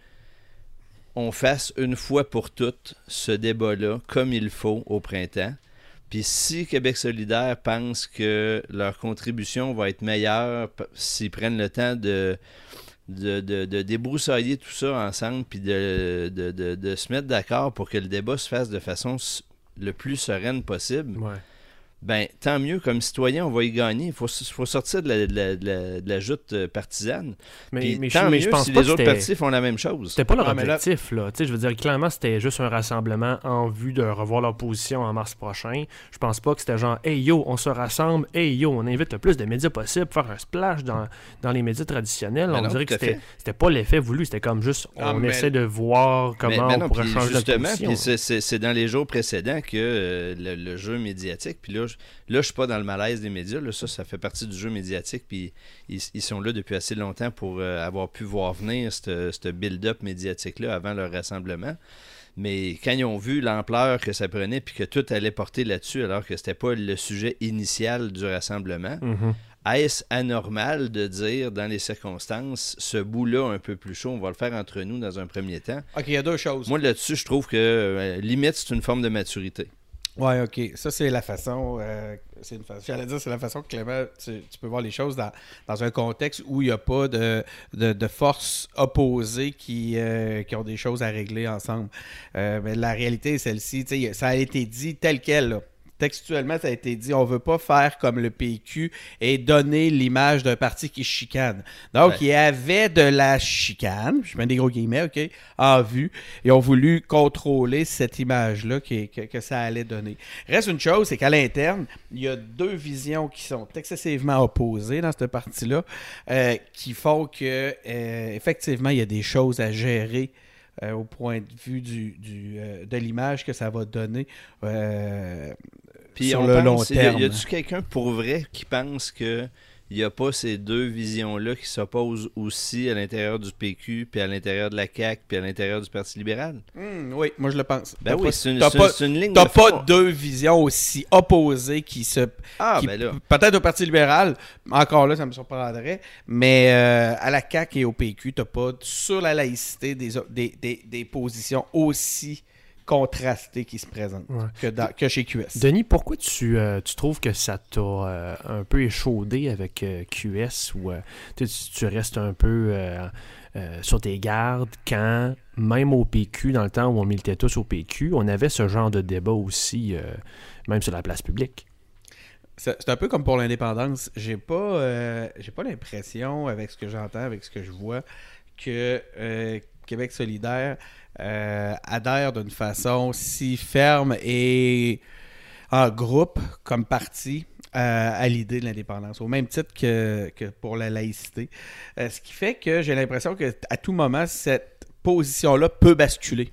on fasse une fois pour toutes ce débat-là comme il faut au printemps. Puis si Québec solidaire pense que leur contribution va être meilleure s'ils prennent le temps de, de, de- débroussailler tout ça ensemble, puis de, de- se mettre d'accord pour que le débat se fasse de façon le plus sereine possible. Ben tant mieux. Comme citoyen, on va y gagner. Il faut, sortir de la, de la- de la- de la joute euh, partisane. Mais, Puis mais, je, tant mais mieux je pense si pas les autres partis font la même chose. C'était pas leur Ah, là- objectif, là. Tu sais, je veux dire, clairement, c'était juste un rassemblement en vue de revoir leur position en mars prochain. Je pense pas que c'était genre, hey yo, on se rassemble, hey yo, on invite le plus de médias possible, faire un splash dans, dans les médias traditionnels. On non, dirait que c'était pas l'effet voulu, c'était comme juste, Ah, on mais- essaie de voir comment Mais- mais non, on pourrait changer justement, position. puis c'est- c'est c'est dans les jours précédents que euh, le, le jeu médiatique, puis là, je, là, je suis pas dans le malaise des médias, là, ça, ça fait partie du jeu médiatique, puis ils, ils sont là depuis assez longtemps pour euh, avoir pu voir venir ce ce build-up médiatique-là avant leur rassemblement. Mais quand ils ont vu l'ampleur que ça prenait, puis que tout allait porter là-dessus, alors que c'était pas le sujet initial du rassemblement, Mhm. est-ce anormal de dire, dans les circonstances, ce bout-là un peu plus chaud, on va le faire entre nous dans un premier temps? Ok, il y a deux choses. Moi, là-dessus, je trouve que euh, limite, c'est une forme de maturité. Ouais, ok. Ça, c'est la façon. euh, c'est une façon. J'allais dire, c'est la façon que Clément, tu, peux voir les choses dans, dans un contexte où il n'y a pas de, de, de forces opposées qui, euh, qui ont des choses à régler ensemble. Euh, mais la réalité est celle-ci. Ça a été dit tel quel. là. Textuellement, ça a été dit on veut pas faire comme le PQ et donner l'image d'un parti qui chicane. Donc, Ouais. il y avait de la chicane, je mets des gros guillemets, OK, en vue. Ils ont voulu contrôler cette image-là que, que ça allait donner. Reste une chose, c'est qu'à l'interne, il y a deux visions qui sont excessivement opposées dans cette partie-là, euh, qui font que, euh, effectivement, il y a des choses à gérer euh, au point de vue du, du, euh, de l'image que ça va donner euh, Puis sur on le pense- long y a- terme. Y a-tu quelqu'un pour vrai qui pense que il n'y a pas ces deux visions-là qui s'opposent aussi à l'intérieur du PQ, puis à l'intérieur de la CAQ, puis à l'intérieur du Parti libéral? Hmm, oui, moi je le pense. Ben T'as oui, pas- c'est une, pas- c'est une ligne T'as de pas deux visions aussi opposées qui se. Ah, qui- ben là. Peut-être au Parti libéral, encore là, ça me surprendrait, mais euh, à la CAQ et au PQ, t'as pas sur la laïcité des, des, des, des positions aussi contrastées qui se présentent Ouais. que, dans- que chez QS. Denis, pourquoi tu, euh, tu trouves que ça t'a euh, un peu échaudé avec euh, QS ou euh, tu, restes un peu euh, euh, sur tes gardes quand, même au PQ, dans le temps où on militait tous au PQ, on avait ce genre de débat aussi, euh, même sur la place publique? C'est un peu comme pour l'indépendance. J'ai pas, euh, j'ai pas l'impression, avec ce que j'entends, avec ce que je vois, que euh, Québec solidaire euh, adhère d'une façon si ferme et en groupe comme parti euh, à l'idée de l'indépendance, au même titre que, pour la laïcité. Euh, ce qui fait que j'ai l'impression que à tout moment, cette position-là peut basculer.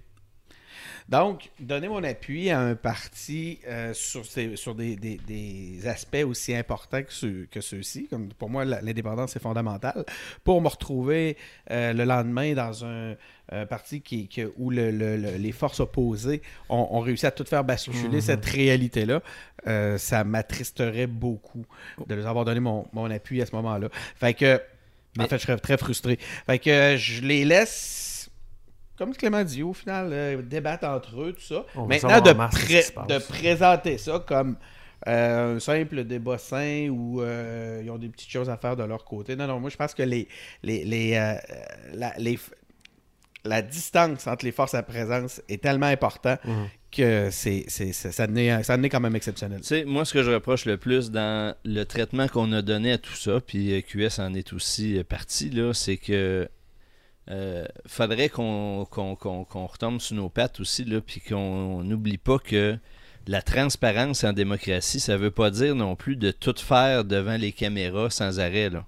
Donc, donner mon appui à un parti euh, sur, ces- sur des, des- des aspects aussi importants que, ceux, que ceux-ci, comme pour moi, l'indépendance est fondamentale, pour me retrouver euh, le lendemain dans un euh, parti qui, qui- où le- le- le- les forces opposées ont, ont réussi à tout faire basculer Mhm. cette réalité-là, euh, ça m'attristerait beaucoup de leur avoir donné mon, mon appui à ce moment-là. Fait que, en fait, je serais très frustré. Fait que je les laisse comme Clément dit, au final, euh, débattre entre eux, tout ça. On va Maintenant, de, pré- de présenter ça comme euh, un simple débat sain où euh, ils ont des petites choses à faire de leur côté. Non, non, moi, je pense que les, les, les, euh, la- les, la distance entre les forces à présence est tellement importante Mhm. que c'est, ça, devenait quand même exceptionnel. Tu sais, moi, ce que je reproche le plus dans le traitement qu'on a donné à tout ça, puis QS en est aussi parti, là, c'est que euh, faudrait qu'on retombe sur nos pattes aussi, là, puis qu'on n'oublie pas que la transparence en démocratie, ça veut pas dire non plus de tout faire devant les caméras sans arrêt, là.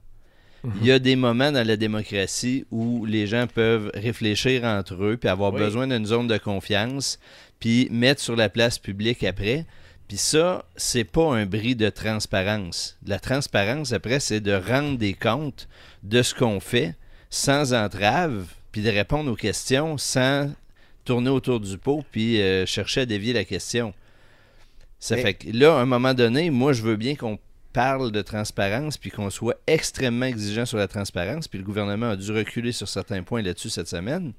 Il y a des moments dans la démocratie où les gens peuvent réfléchir entre eux, puis avoir Oui. besoin d'une zone de confiance, puis mettre sur la place publique après. Puis ça, c'est pas un bris de transparence. La transparence, après, c'est de rendre des comptes de ce qu'on fait sans entrave, puis de répondre aux questions sans tourner autour du pot, puis euh, chercher à dévier la question. Ça Mais- fait que là, à un moment donné, moi, je veux bien qu'on parle de transparence, puis qu'on soit extrêmement exigeant sur la transparence, puis le gouvernement a dû reculer sur certains points là-dessus cette semaine.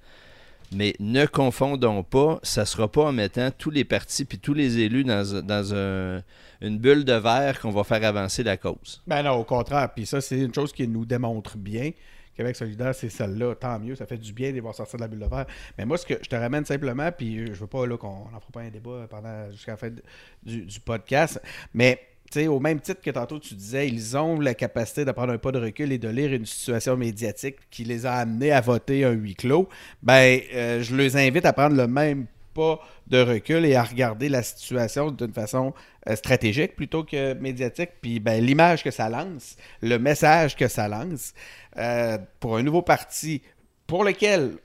Mais ne confondons pas, ça sera pas en mettant tous les partis puis tous les élus dans, dans un- une bulle de verre qu'on va faire avancer la cause. Ben non, au contraire. Puis ça, c'est une chose qui nous démontre bien. Québec solidaire, c'est celle-là. Tant mieux, ça fait du bien de les voir sortir de la bulle de verre. Mais moi, ce que je te ramène simplement, puis je veux pas là, qu'on n'en fera pas un débat pendant jusqu'à la fin du, podcast, mais au même titre que tantôt tu disais, ils ont la capacité de prendre un pas de recul et de lire une situation médiatique qui les a amenés à voter un huis clos. Ben, euh, je les invite à prendre le même de recul et à regarder la situation d'une façon euh, stratégique plutôt que médiatique. Puis ben, l'image que ça lance, le message que ça lance euh, pour un nouveau parti pour lequel,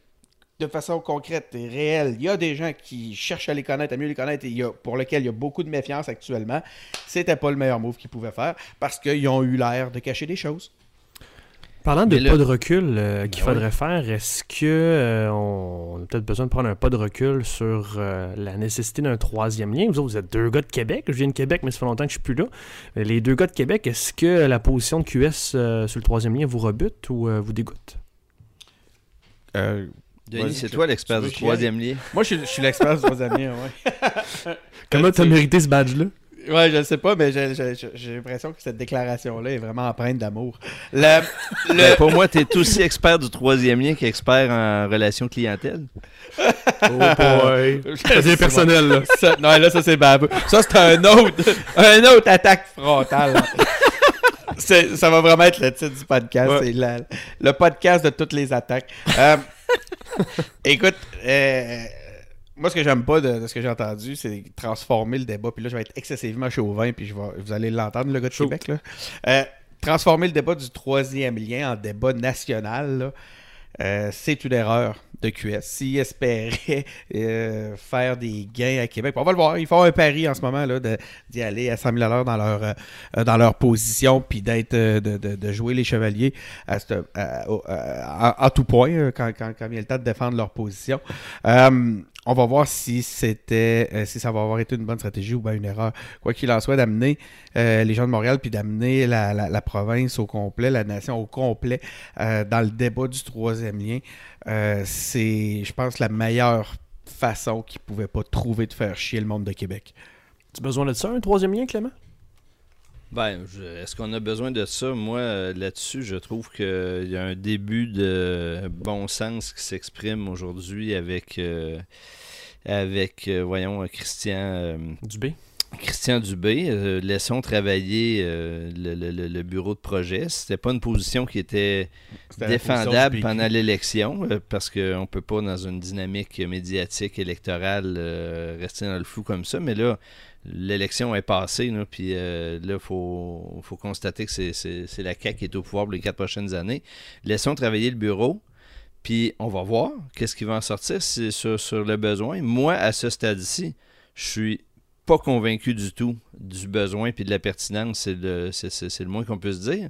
de façon concrète et réelle, il y a des gens qui cherchent à les connaître, à mieux les connaître et y a, pour lequel il y a beaucoup de méfiance actuellement, c'était pas le meilleur move qu'ils pouvaient faire parce qu'ils ont eu l'air de cacher des choses. Parlant de là- pas de recul euh, qu'il Ben oui. faudrait faire, est-ce que euh, on a peut-être besoin de prendre un pas de recul sur euh, la nécessité d'un troisième lien? Vous autres, vous êtes deux gars de Québec. Je viens de Québec, mais ça fait longtemps que je suis plus là. Les deux gars de Québec, est-ce que la position de QS euh, sur le troisième lien vous rebute ou euh, vous dégoûte? Euh, Denis, c'est toi l'expert du troisième lien. moi, je suis, je suis l'expert du troisième lien, ouais. <laughs> Comment tu as tu- mérité ce badge-là? Ouais, je ne sais pas, mais j'ai- j'ai j'ai l'impression que cette déclaration-là est vraiment empreinte d'amour. Le, le- Ben, pour moi, tu es aussi expert du troisième lien qu'expert en relation clientèle. Oh boy! <laughs> C'est personnel, là. Ça- non, là, ça, c'est babeux. Ça, c'est un autre, un autre attaque frontale. C'est- ça va vraiment être le titre du podcast. Ouais. C'est la- le podcast de toutes les attaques. Euh, écoute, euh, moi, ce que j'aime pas de, de ce que j'ai entendu, c'est transformer le débat. Puis là, je vais être excessivement chauvin, puis je vais, vous allez l'entendre, le gars de. Québec. Là. Euh, transformer le débat du troisième lien en débat national, euh, c'est une erreur de QS. S'ils espéraient euh, faire des gains à Québec, on va le voir. Ils font un pari en ce moment là, d'y aller à 100 000 à l'heure dans leur, euh, dans leur position, puis d'être de, de- de jouer les chevaliers à tout point euh, quand, quand, quand vient le temps de défendre leur position. On va voir si c'était euh, si ça va avoir été une bonne stratégie ou bien une erreur. Quoi qu'il en soit, d'amener euh, les gens de Montréal puis d'amener la, province au complet, la nation au complet euh, dans le débat du troisième lien, c'est, je pense, la meilleure façon qu'ils pouvaient pas trouver de faire chier le monde de Québec. Tu as besoin de ça, un troisième lien, Clément? Ben, est-ce qu'on a besoin de ça? Moi, euh, là-dessus, je trouve qu'il y a un début de bon sens qui s'exprime aujourd'hui avec, euh, avec euh, voyons, Christian, euh, Du B? Christian Dubé. Euh, laissons travailler euh, le, le- le- le bureau de projet. C'était pas une position qui était défendable pendant l'élection euh, parce qu'on ne peut pas, dans une dynamique médiatique électorale, rester dans le flou comme ça. Mais là, l'élection est passée, là, puis là, il faut, faut constater que c'est- la CAQ qui est au pouvoir pour les quatre prochaines années. Laissons travailler le bureau. Puis on va voir qu'est-ce qui va en sortir sur, sur le besoin. Moi, à ce stade-ci, je suis pas convaincu du tout du besoin puis de la pertinence. C'est le, le moins qu'on puisse dire.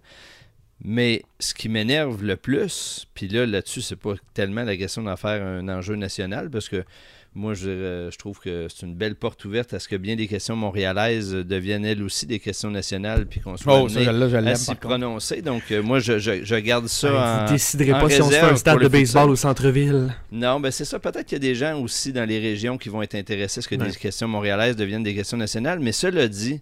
Mais ce qui m'énerve le plus, puis là, là-dessus, c'est pas tellement la question d'en faire un enjeu national, parce que moi, je, dirais- je trouve que c'est une belle porte ouverte à ce que bien des questions montréalaises deviennent elles aussi des questions nationales, puis qu'on soit Oh, ça, je à s'y prononcer. Donc, euh, moi, je, je- je garde ça Ben, en... vous déciderez en pas si on se fait un stade de baseball au centre-ville. Non, ben c'est ça. Peut-être qu'il y a des gens aussi dans les régions qui vont être intéressés à ce que Ouais. des questions montréalaises deviennent des questions nationales. Mais cela dit,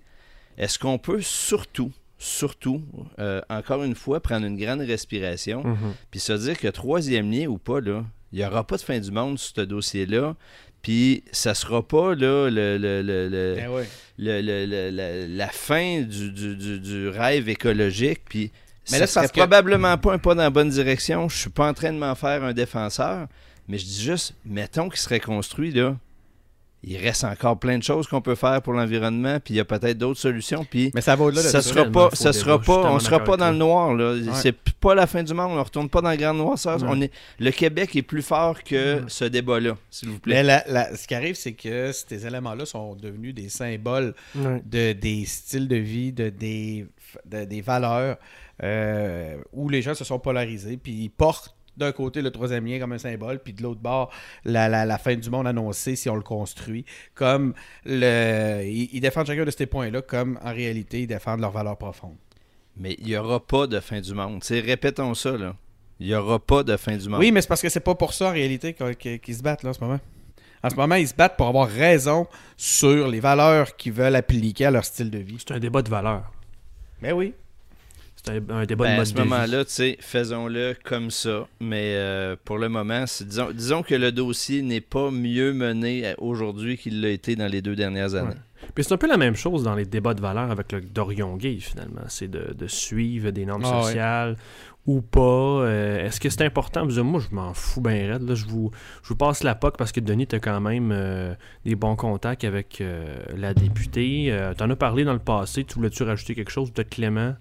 est-ce qu'on peut surtout, surtout, euh, encore une fois, prendre une grande respiration, Mhm. puis se dire que troisième lien ou pas, là, Il n'y aura pas de fin du monde sur ce dossier-là. Puis ça sera pas là, le, le- le- le- Ben ouais. le- le- le- le- la fin du, du- du- du rêve écologique. Puis Mais ça là, serait que- probablement pas un pas dans la bonne direction. Je suis pas en train de m'en faire un défenseur. Mais je dis juste, mettons qu'il serait construit, là. Il reste encore plein de choses qu'on peut faire pour l'environnement, puis il y a peut-être d'autres solutions. Puis Mais ça va au-delà de ça sera pas, ça sera pas, on tellement sera pas dans le noir. Là. Ouais. C'est pas la fin du monde. On retourne pas dans la grande noirceur. Ouais. On est, le Québec est plus fort que Ouais. ce débat-là, s'il vous plaît. Mais la- la- ce qui arrive, c'est que ces éléments-là sont devenus des symboles Ouais. de des styles de vie, de des, de- des valeurs euh, où les gens se sont polarisés, puis ils portent d'un côté le troisième lien comme un symbole, puis de l'autre bord la, la- la fin du monde annoncée si on le construit. Comme le, ils, ils défendent chacun de ces points-là, comme en réalité ils défendent leurs valeurs profondes. Mais il n'y aura pas de fin du monde. T'sais, répétons ça. là. Il n'y aura pas de fin du monde. Oui, mais c'est parce que c'est pas pour ça en réalité qu'ils se battent là en ce moment. En ce moment, ils se battent pour avoir raison sur les valeurs qu'ils veulent appliquer à leur style de vie. C'est un débat de valeur. Mais oui. C'est un, un débat Ben, de à mode ce de vie. moment-là, tu sais, faisons-le comme ça. Mais euh, pour le moment, disons, disons que le dossier n'est pas mieux mené euh, aujourd'hui qu'il l'a été dans les deux dernières années. Ouais. Puis c'est un peu la même chose dans les débats de valeur avec le Dorion Gay, finalement. C'est de, de suivre des normes Ah ouais. sociales ou pas. Euh, Est-ce que c'est important? Vous dites, Moi, je m'en fous bien raide. Là. Je, vous, je vous passe la POC parce que Denis, tu quand même euh, des bons contacts avec euh, la députée. Euh, tu en as parlé dans le passé. Tu voulais-tu rajouter quelque chose? Peut-être Clément?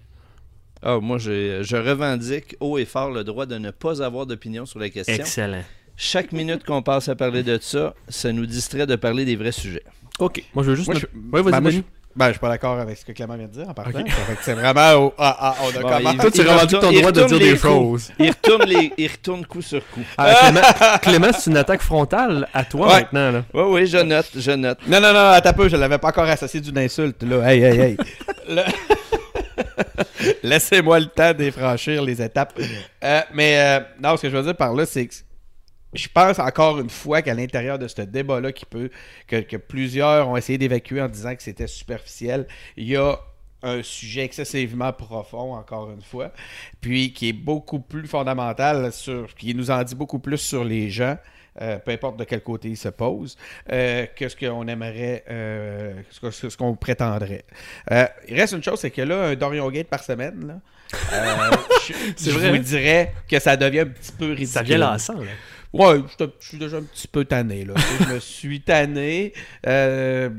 Ah, moi, je revendique haut et fort le droit de ne pas avoir d'opinion sur la question. Excellent. Chaque minute qu'on passe à parler de ça, ça nous distrait de parler des vrais sujets. OK. Moi, je veux juste... Moi, me- je- Ouais, vas-y, ben. Ben, je suis pas d'accord avec ce que Clément vient de dire en partant. Ok. Ça fait que c'est vraiment ah, ah, on a Bon, comment- il- Toi, tu revendiques ton droit de dire des coups. choses. Il retourne, les, il retourne coup sur coup. Ah, <laughs> Clément, Clément, c'est une attaque frontale à toi Ouais. maintenant. Là. Oui, oui, je note, je note. Non, non, non, attends un peu, je l'avais pas encore associé d'une insulte, là. Hey, hey, hey. <laughs> Le- <laughs> Laissez-moi le temps de franchir les étapes. Euh, mais euh, non, ce que je veux dire par là, c'est que je pense encore une fois qu'à l'intérieur de ce débat-là, qui peut, que, que plusieurs ont essayé d'évacuer en disant que c'était superficiel, il y a un sujet excessivement profond, encore une fois, puis qui est beaucoup plus fondamental, sur, qui nous en dit beaucoup plus sur les gens, euh, peu importe de quel côté ils se posent, euh, que ce qu'on aimerait, euh, ce qu'on prétendrait. Euh, il reste une chose, c'est que là, un Dorian Gate par semaine, là, euh, <laughs> je, vrai, vous hein? dirait que ça devient un petit peu ridicule. Ça vient lassant. Là. Ouais, je suis déjà un petit peu tanné, là. Je me suis tanné. Euh,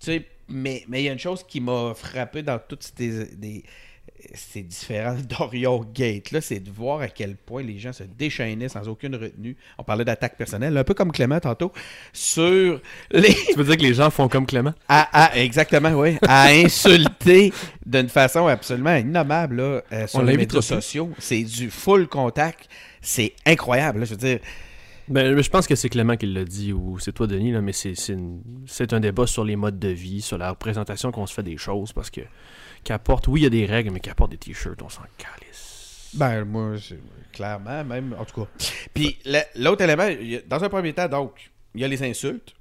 tu sais, mais mais il y a une chose qui m'a frappé dans toutes ces, des- ces différents Dorion Gate, là, c'est de voir à quel point les gens se déchaînaient sans aucune retenue. On parlait d'attaque personnelle, un peu comme Clément tantôt, sur les... <laughs> Tu veux dire que les gens font comme Clément? À, à- exactement, oui. À <laughs> insulter d'une façon absolument innommable là, euh, sur On les médias sociaux. C'est du full contact. C'est incroyable. là. Je veux dire, Ben, je pense que c'est Clément qui l'a dit, ou c'est toi, Denis, là, mais c'est, c'est, c'est un débat sur les modes de vie, sur la représentation qu'on se fait des choses, parce que qu'apporte, oui, il y a des règles, mais qu'apporte des t-shirts, on s'en calisse. Ben, moi, clairement, même, en tout cas. Puis, l'autre élément, dans un premier temps, donc, il y a les insultes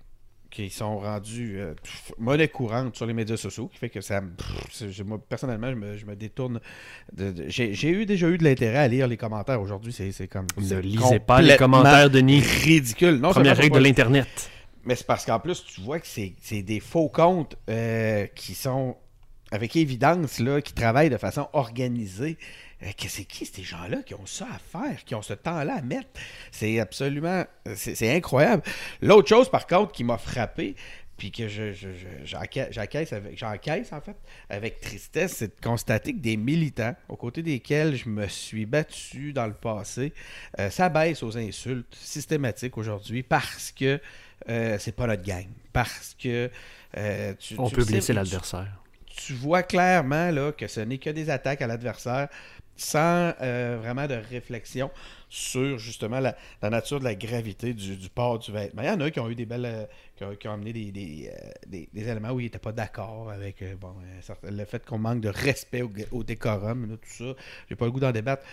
qui sont rendues euh, monnaie courante sur les médias sociaux, qui fait que ça pff, moi, personnellement, je me, je me détourne. de- de- j'ai, eu déjà eu de l'intérêt à lire les commentaires aujourd'hui. C'est, c'est comme. Ne lisez pas les commentaires, Denis. Ridicule. Non, Première règle de l'Internet. mais c'est parce qu'en plus, tu vois que c'est c'est des faux comptes euh, qui sont, avec évidence, là, qui travaillent de façon organisée. Euh, que c'est qui ces gens-là qui ont ça à faire, qui ont ce temps-là à mettre? C'est absolument... C'est incroyable. L'autre chose, par contre, qui m'a frappé, puis que je, je- je- j'encaisse avec, j'encaisse, en fait, avec tristesse, c'est de constater que des militants, aux côtés desquels je me suis battu dans le passé, euh, s'abaissent aux insultes systématiques aujourd'hui parce que euh, c'est pas notre gang. Parce que euh, tu, On tu peut blesser l'adversaire. Tu vois clairement là, que ce n'est que des attaques à l'adversaire sans euh, vraiment de réflexion sur justement la, nature de la gravité du, port du vêtement. Il y en a qui ont eu des belles. euh, qui, ont, amené des, des, euh, éléments où ils n'étaient pas d'accord avec bon, le fait qu'on manque de respect au, décorum, tout ça. J'ai pas le goût d'en débattre.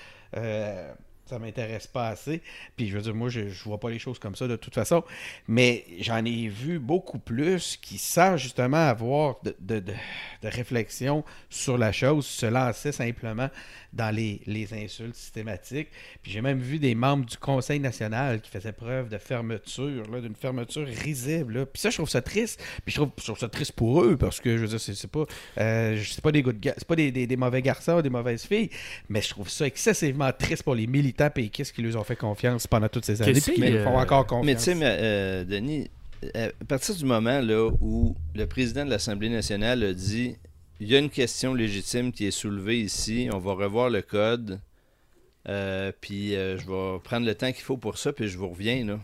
Ça m'intéresse pas assez. Puis je veux dire, moi, je, je vois pas les choses comme ça de toute façon. Mais j'en ai vu beaucoup plus qui, sans justement avoir de, de, de, réflexion sur la chose, se lançaient simplement dans les, les insultes systématiques. Puis j'ai même vu des membres du Conseil national qui faisaient preuve de fermeture, d'une fermeture risible. Puis ça, je trouve ça triste. Puis je trouve, ça triste pour eux parce que je veux dire, c'est pas, euh, pas des c'est pas des, des- des mauvais garçons, des mauvaises filles, mais je trouve ça excessivement triste pour les militants péquistes qui leur ont fait confiance pendant toutes ces années. Puis qui leur font euh, encore confiance? Mais tu sais, mais, euh, Denis, euh, à partir du moment là, où le président de l'Assemblée nationale a dit il y a une question légitime qui est soulevée ici, on va revoir le code, euh, puis euh, je vais prendre le temps qu'il faut pour ça, puis je vous reviens. Là.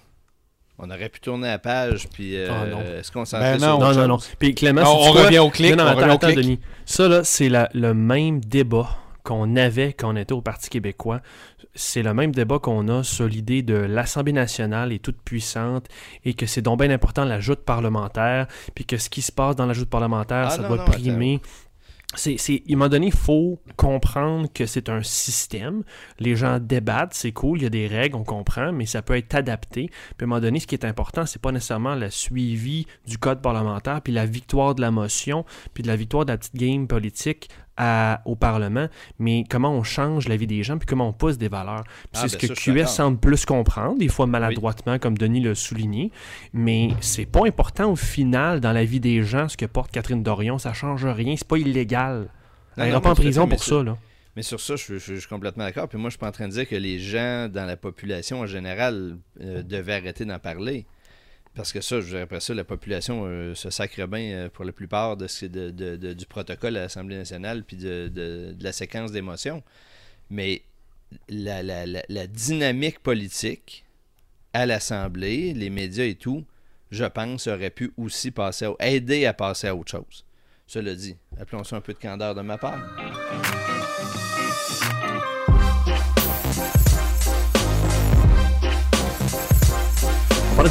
On aurait pu tourner la page, puis euh, non. est-ce qu'on s'en Ben fait non, Non, non, non. Puis Clément, Non, on quoi? revient au clic, Non, non, on attends, revient au attends, clic. Denis. Ça, là, c'est la- le même débat qu'on avait quand on était au Parti québécois. C'est le même débat qu'on a sur l'idée de l'Assemblée nationale est toute puissante et que c'est donc bien important la joute parlementaire, puis que ce qui se passe dans la joute parlementaire, Ah, ça non, doit non, primer. C'est, c'est, il m'a donné, il faut comprendre que c'est un système. Les gens débattent, c'est cool, il y a des règles, on comprend, mais ça peut être adapté. Puis à un moment donné, ce qui est important, c'est pas nécessairement le suivi du code parlementaire, puis la victoire de la motion, puis de la victoire de la petite game politique à- au Parlement, mais comment on change la vie des gens, puis comment on pousse des valeurs. Ah, c'est ce ben que ça, QS semble plus comprendre, des fois maladroitement, comme Denis l'a souligné, mais c'est pas important au final dans la vie des gens ce que porte Catherine Dorion, ça change rien, c'est pas illégal. Non, Elle non, ira pas en prison pour ça, là. Mais sur ça, je suis complètement d'accord. Puis moi, je suis pas en train de dire que les gens dans la population en général euh, devaient arrêter d'en parler. Parce que ça, je dirais après ça, la population euh, se sacre bien euh, pour la plupart de ce, de, du protocole à l'Assemblée nationale puis de la séquence d'émotions. Mais la, la- la- la dynamique politique à l'Assemblée, les médias et tout, je pense, aurait pu aussi passer à- aider à passer à autre chose. Cela dit, appelons ça un peu de candeur de ma part.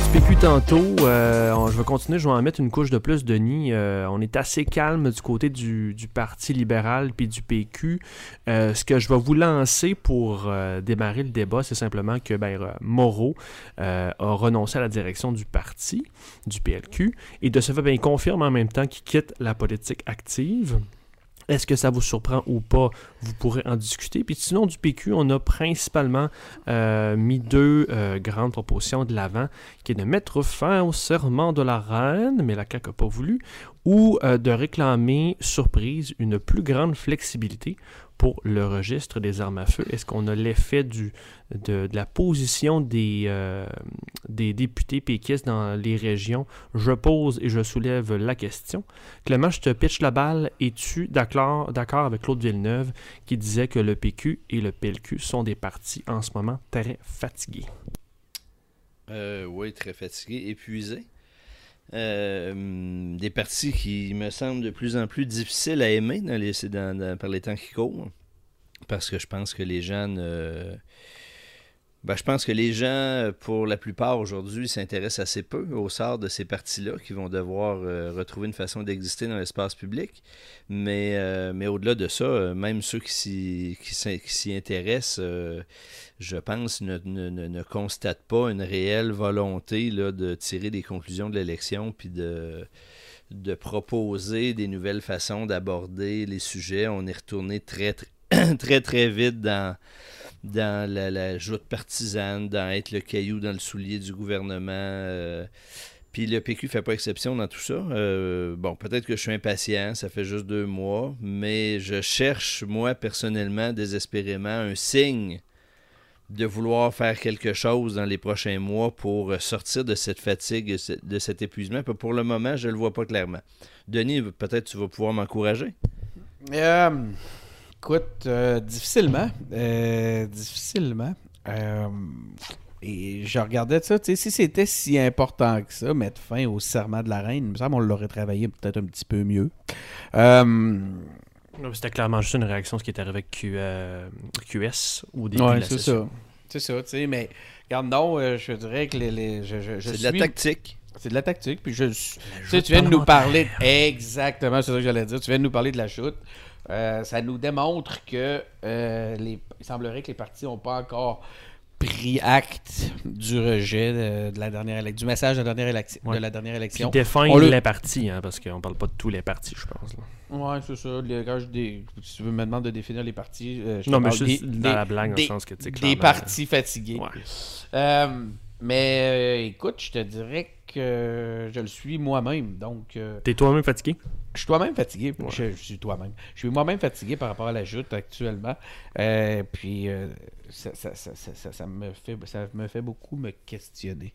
Du PQ tantôt. euh, je vais continuer, je vais en mettre une couche de plus, Denis. Euh, on est assez calme du côté du, Parti libéral puis du PQ. Euh, ce que je vais vous lancer pour démarrer le débat, c'est simplement que ben, Moreau a renoncé à la direction du parti, du PLQ, et de ce fait, ben, il confirme en même temps qu'il quitte la politique active. Est-ce que ça vous surprend ou pas? Vous pourrez en discuter. Puis sinon, du PQ, on a principalement euh, mis deux euh, grandes propositions de l'avant, qui est de mettre fin au serment de la reine, mais la CAQ n'a pas voulu, ou euh, de réclamer, surprise, une plus grande flexibilité pour le registre des armes à feu? Est-ce qu'on a l'effet de, la position des, euh, des députés péquistes dans les régions? Je pose et je soulève la question. Clément, je te pitch la balle. Es-tu d'accord d'accord avec Claude Villeneuve qui disait que le PQ et le PLQ sont des partis en ce moment très fatigués? Euh, oui, très fatigué, épuisé. Euh, des parties qui me semblent de plus en plus difficiles à aimer dans les, par les temps qui courent. Parce que je pense que les gens ne- Ben, je pense que les gens, pour la plupart aujourd'hui, s'intéressent assez peu au sort de ces partis-là qui vont devoir euh, retrouver une façon d'exister dans l'espace public. Mais, euh, mais au-delà de ça, euh, même ceux qui s'y, intéressent, euh, je pense, ne constatent pas une réelle volonté là, de tirer des conclusions de l'élection puis de, de proposer des nouvelles façons d'aborder les sujets. On est retourné très, très, <clears throat> très, très vite dans dans la, joute partisane, dans être le caillou dans le soulier du gouvernement. euh, puis le PQ fait pas exception dans tout ça. Euh, bon, peut-être que je suis impatient, ça fait juste deux mois, mais je cherche, moi, personnellement, désespérément, un signe de vouloir faire quelque chose dans les prochains mois pour sortir de cette fatigue, de ce- de cet épuisement. Puis pour le moment, je le vois pas clairement. Denis, peut-être tu vas pouvoir m'encourager. Euh, écoute, euh, difficilement. euh, difficilement. Euh, et je regardais ça, tu sais, si c'était si important que ça, mettre fin au serment de la reine, il me semble qu'on l'aurait travaillé peut-être un petit peu mieux. Euh, C'était clairement juste une réaction à ce qui est arrivé avec Q- euh, QS au début de ouais, la c'est session. ça. C'est ça, tu sais, mais regarde, non, euh, je dirais que les, les- je, je, je C'est de la tactique. C'est de la tactique, puis je, tu sais, tu viens de nous parler. Exactement, c'est ça que j'allais dire. Tu viens de nous parler de la chute. Euh, ça nous démontre que euh, les, il semblerait que les partis n'ont pas encore pris acte du rejet de, de la dernière du message de la dernière, élection Ouais. de la dernière élection. définir On le- les partis, hein, parce qu'on parle pas de tous les partis, je pense. Ouais, c'est ça. Les- quand je dé- si tu veux me demander de définir les partis, euh, je Non, mais juste des- dans des- la blague, dans des- le sens que, tu sais, des partis fatigués. Ouais. Euh, mais écoute, je te dirais que je le suis moi-même. Donc, T'es toi-même fatigué? Je suis toi-même fatigué. Ouais. Je, je suis toi-même. Je suis moi-même fatigué par rapport à la joute actuellement. Euh, puis, euh, ça, ça- ça- ça- ça- ça me fait, ça me fait beaucoup me questionner.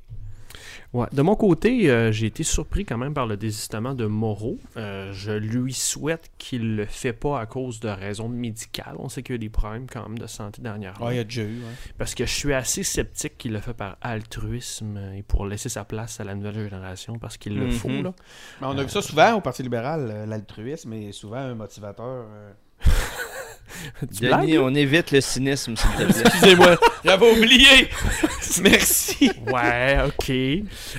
Ouais. De mon côté, euh, j'ai été surpris quand même par le désistement de Moreau. Euh, je lui souhaite qu'il le fait pas à cause de raisons médicales. On sait qu'il y a des problèmes quand même de santé dernièrement. Ouais, il y a déjà eu. Parce que je suis assez sceptique qu'il le fait par altruisme et pour laisser sa place à la nouvelle génération parce qu'il le Mhm. faut. Là. Mais on a vu ça souvent au Parti libéral. euh, L'altruisme est souvent un motivateur. Denis, on évite le cynisme, s'il te plaît. Excusez-moi, j'avais oublié. <laughs> Merci. Ouais, ok.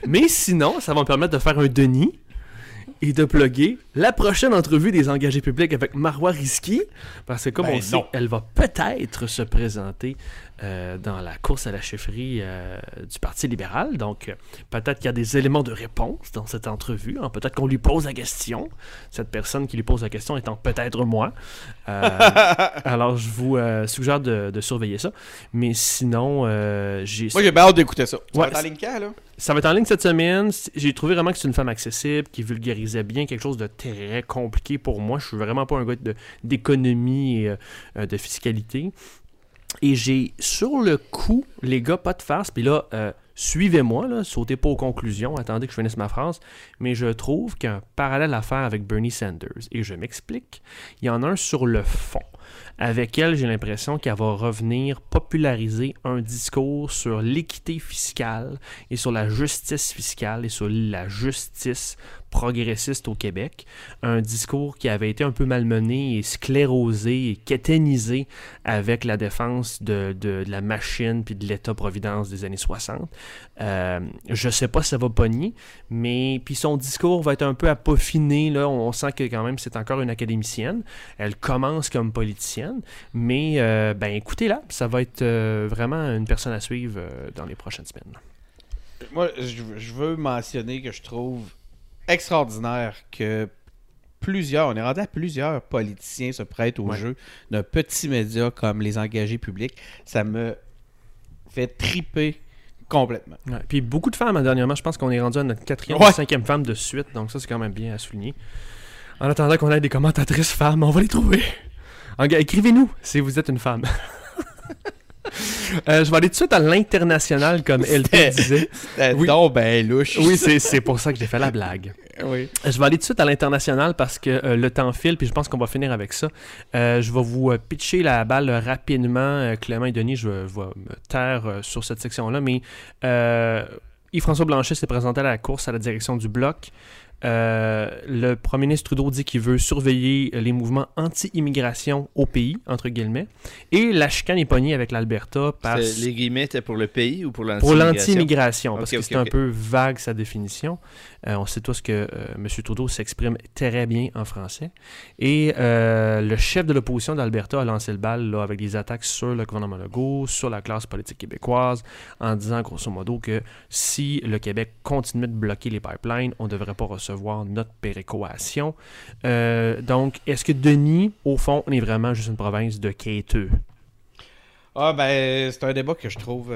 Mais sinon, ça va me permettre de faire un Denis et de plugger la prochaine entrevue des engagés publics avec Marois Risky. Parce que comme Ben on sait, non. elle va peut-être se présenter euh, dans la course à la chefferie euh, du Parti libéral. Donc, euh, peut-être qu'il y a des éléments de réponse dans cette entrevue. hein. Peut-être qu'on lui pose la question. Cette personne qui lui pose la question étant peut-être moi. <laughs> Alors, je vous suggère de, de surveiller ça. Mais sinon, j'ai Moi, j'ai bien hâte d'écouter ça. Ouais, vas être en ligne quand, là? ça va être en ligne cette semaine. J'ai trouvé vraiment que c'est une femme accessible, qui vulgarisait bien quelque chose de très compliqué pour moi. Je suis vraiment pas un gars d'économie et de fiscalité. Et j'ai, sur le coup, les gars, pas de farce, puis là, euh, suivez-moi, là, sautez pas aux conclusions, attendez que je finisse ma phrase, mais je trouve qu'il y a un parallèle à faire avec Bernie Sanders. Et je m'explique. Il y en a un sur le fond. Avec elle, j'ai l'impression qu'elle va revenir populariser un discours sur l'équité fiscale et sur la justice fiscale et sur la justice progressiste au Québec. Un discours qui avait été un peu malmené et sclérosé et kéténisé avec la défense de, de- la machine puis de l'État-providence des années 60. Euh, je sais pas si ça va pogner, mais puis son discours va être un peu à peaufiner. Là. On sent que quand même c'est encore une académicienne. Elle commence comme politicienne, mais euh, ben écoutez-la, ça va être euh, vraiment une personne à suivre euh, dans les prochaines semaines. Moi, je veux mentionner que je trouve extraordinaire que plusieurs, on est rendu à plusieurs politiciens se prêtent au Ouais. jeu d'un petit média comme les engagés publics. Ça me fait triper complètement. Ouais, Puis beaucoup de femmes, hein, dernièrement, je pense qu'on est rendu à notre quatrième Ouais. ou cinquième femme de suite, donc ça c'est quand même bien à souligner. En attendant qu'on ait des commentatrices femmes, on va les trouver. Écrivez-nous si vous êtes une femme. <laughs> Euh, je vais aller tout de suite à l'international, comme LP disait. Oui. donc ben louche. Oui, c'est pour ça que j'ai fait la blague. oui. Je vais aller tout de suite à l'international parce que euh, le temps file, puis je pense qu'on va finir avec ça. Euh, je vais vous euh, pitcher la balle rapidement. Clément et Denis, je, vais- je vais me taire sur cette section-là, mais Yves-François Blanchet s'est présenté à la course à la direction du Bloc. Euh, le premier ministre Trudeau dit qu'il veut surveiller les mouvements anti-immigration au pays, entre guillemets. Et la chicane est pognée avec l'Alberta parce... Les guillemets étaient pour le pays ou pour l'anti Pour l'anti-immigration, parce que c'est un peu vague sa définition. Euh, on sait tous que euh, M. Trudeau s'exprime très bien en français. Et euh, le chef de l'opposition d'Alberta a lancé le bal avec des attaques sur le gouvernement Legault, sur la classe politique québécoise, en disant grosso modo que si le Québec continuait de bloquer les pipelines, on ne devrait pas recevoir notre péréquation. Donc, est-ce que Denis, au fond, on est vraiment juste une province de quêteux? Ah ben, c'est un débat que je trouve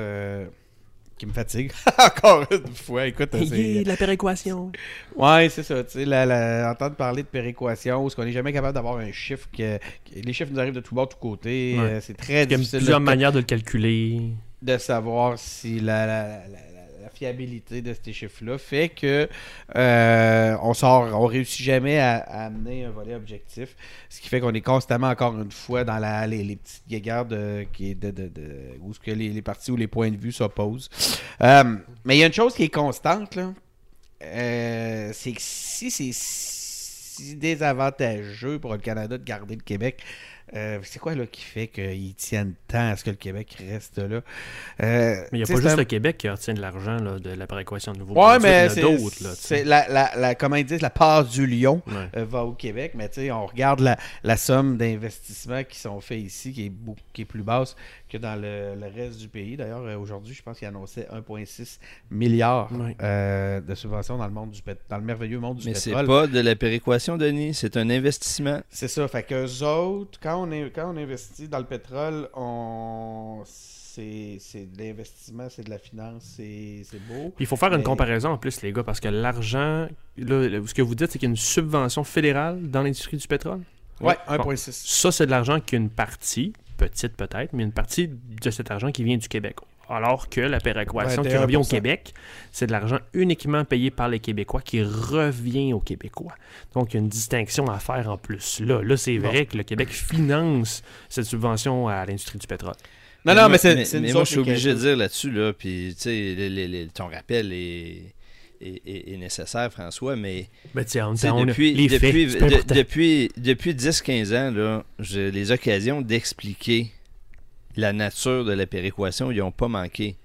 qui me fatigue. <laughs> Encore une fois, écoute, c'est... de la péréquation! Ouais, c'est ça, tu sais, la, la- entendre parler de péréquation, où est-ce qu'on n'est jamais capable d'avoir un chiffre que, Les chiffres nous arrivent de tous bords, de tous côtés. Ouais. euh, c'est très Il y a difficile plusieurs de, manières de le calculer. de savoir si la fiabilité de ces chiffres-là fait que euh, on sort, on réussit jamais à, amener un volet objectif, ce qui fait qu'on est constamment encore une fois dans la, les, petites guéguerres où ce que les, partis ou les points de vue s'opposent. Euh, mais il y a une chose qui est constante là, euh, c'est que si c'est si désavantageux pour le Canada de garder le Québec Euh, c'est quoi là qui fait qu'ils tiennent tant à ce que le Québec reste là? Euh, mais il n'y a pas juste un- le Québec qui retient de l'argent là, de la péréquation de nouveaux Ouais, mais il y en a c'est, d'autres. c'est la, la, la- comment ils disent, la part du lion Ouais. euh, va au Québec, mais on regarde la, la somme d'investissements qui sont faits ici, qui est, beaucoup, qui est plus basse que dans le, le reste du pays. D'ailleurs, euh, aujourd'hui, je pense qu'il annonçait 1,6 milliard euh, de subventions dans le monde du pét- dans le merveilleux monde du Mais c'est pétrole. pas de la péréquation, Denis, c'est un investissement. C'est ça. Fait qu'eux autres, quand on, est, quand on investit dans le pétrole, on c'est, c'est de l'investissement, c'est de la finance, c'est, c'est beau. Il faut faire une comparaison en plus, les gars, parce que l'argent, ce que vous dites, c'est qu'il y a une subvention fédérale dans l'industrie du pétrole? Ouais, Bon. 1,6. Ça, c'est de l'argent qui a une partie, petite peut-être, mais une partie de cet argent qui vient du Québec. Alors que la péréquation qui 21%. revient au Québec, c'est de l'argent uniquement payé par les Québécois qui revient aux Québécois. Donc, il y a une distinction à faire en plus. Là, là c'est Bon. vrai que le Québec finance cette subvention à l'industrie du pétrole. Non, non, mais c'est, mais moi, autres je suis obligé de dire là-dessus, là, puis, tu sais, ton rappel est, est, est- est nécessaire, François, mais Mais temps, on depuis, les depuis, de- depuis, depuis 10-15 ans, là, j'ai les occasions d'expliquer la nature de la péréquation, ils n'ont pas manqué.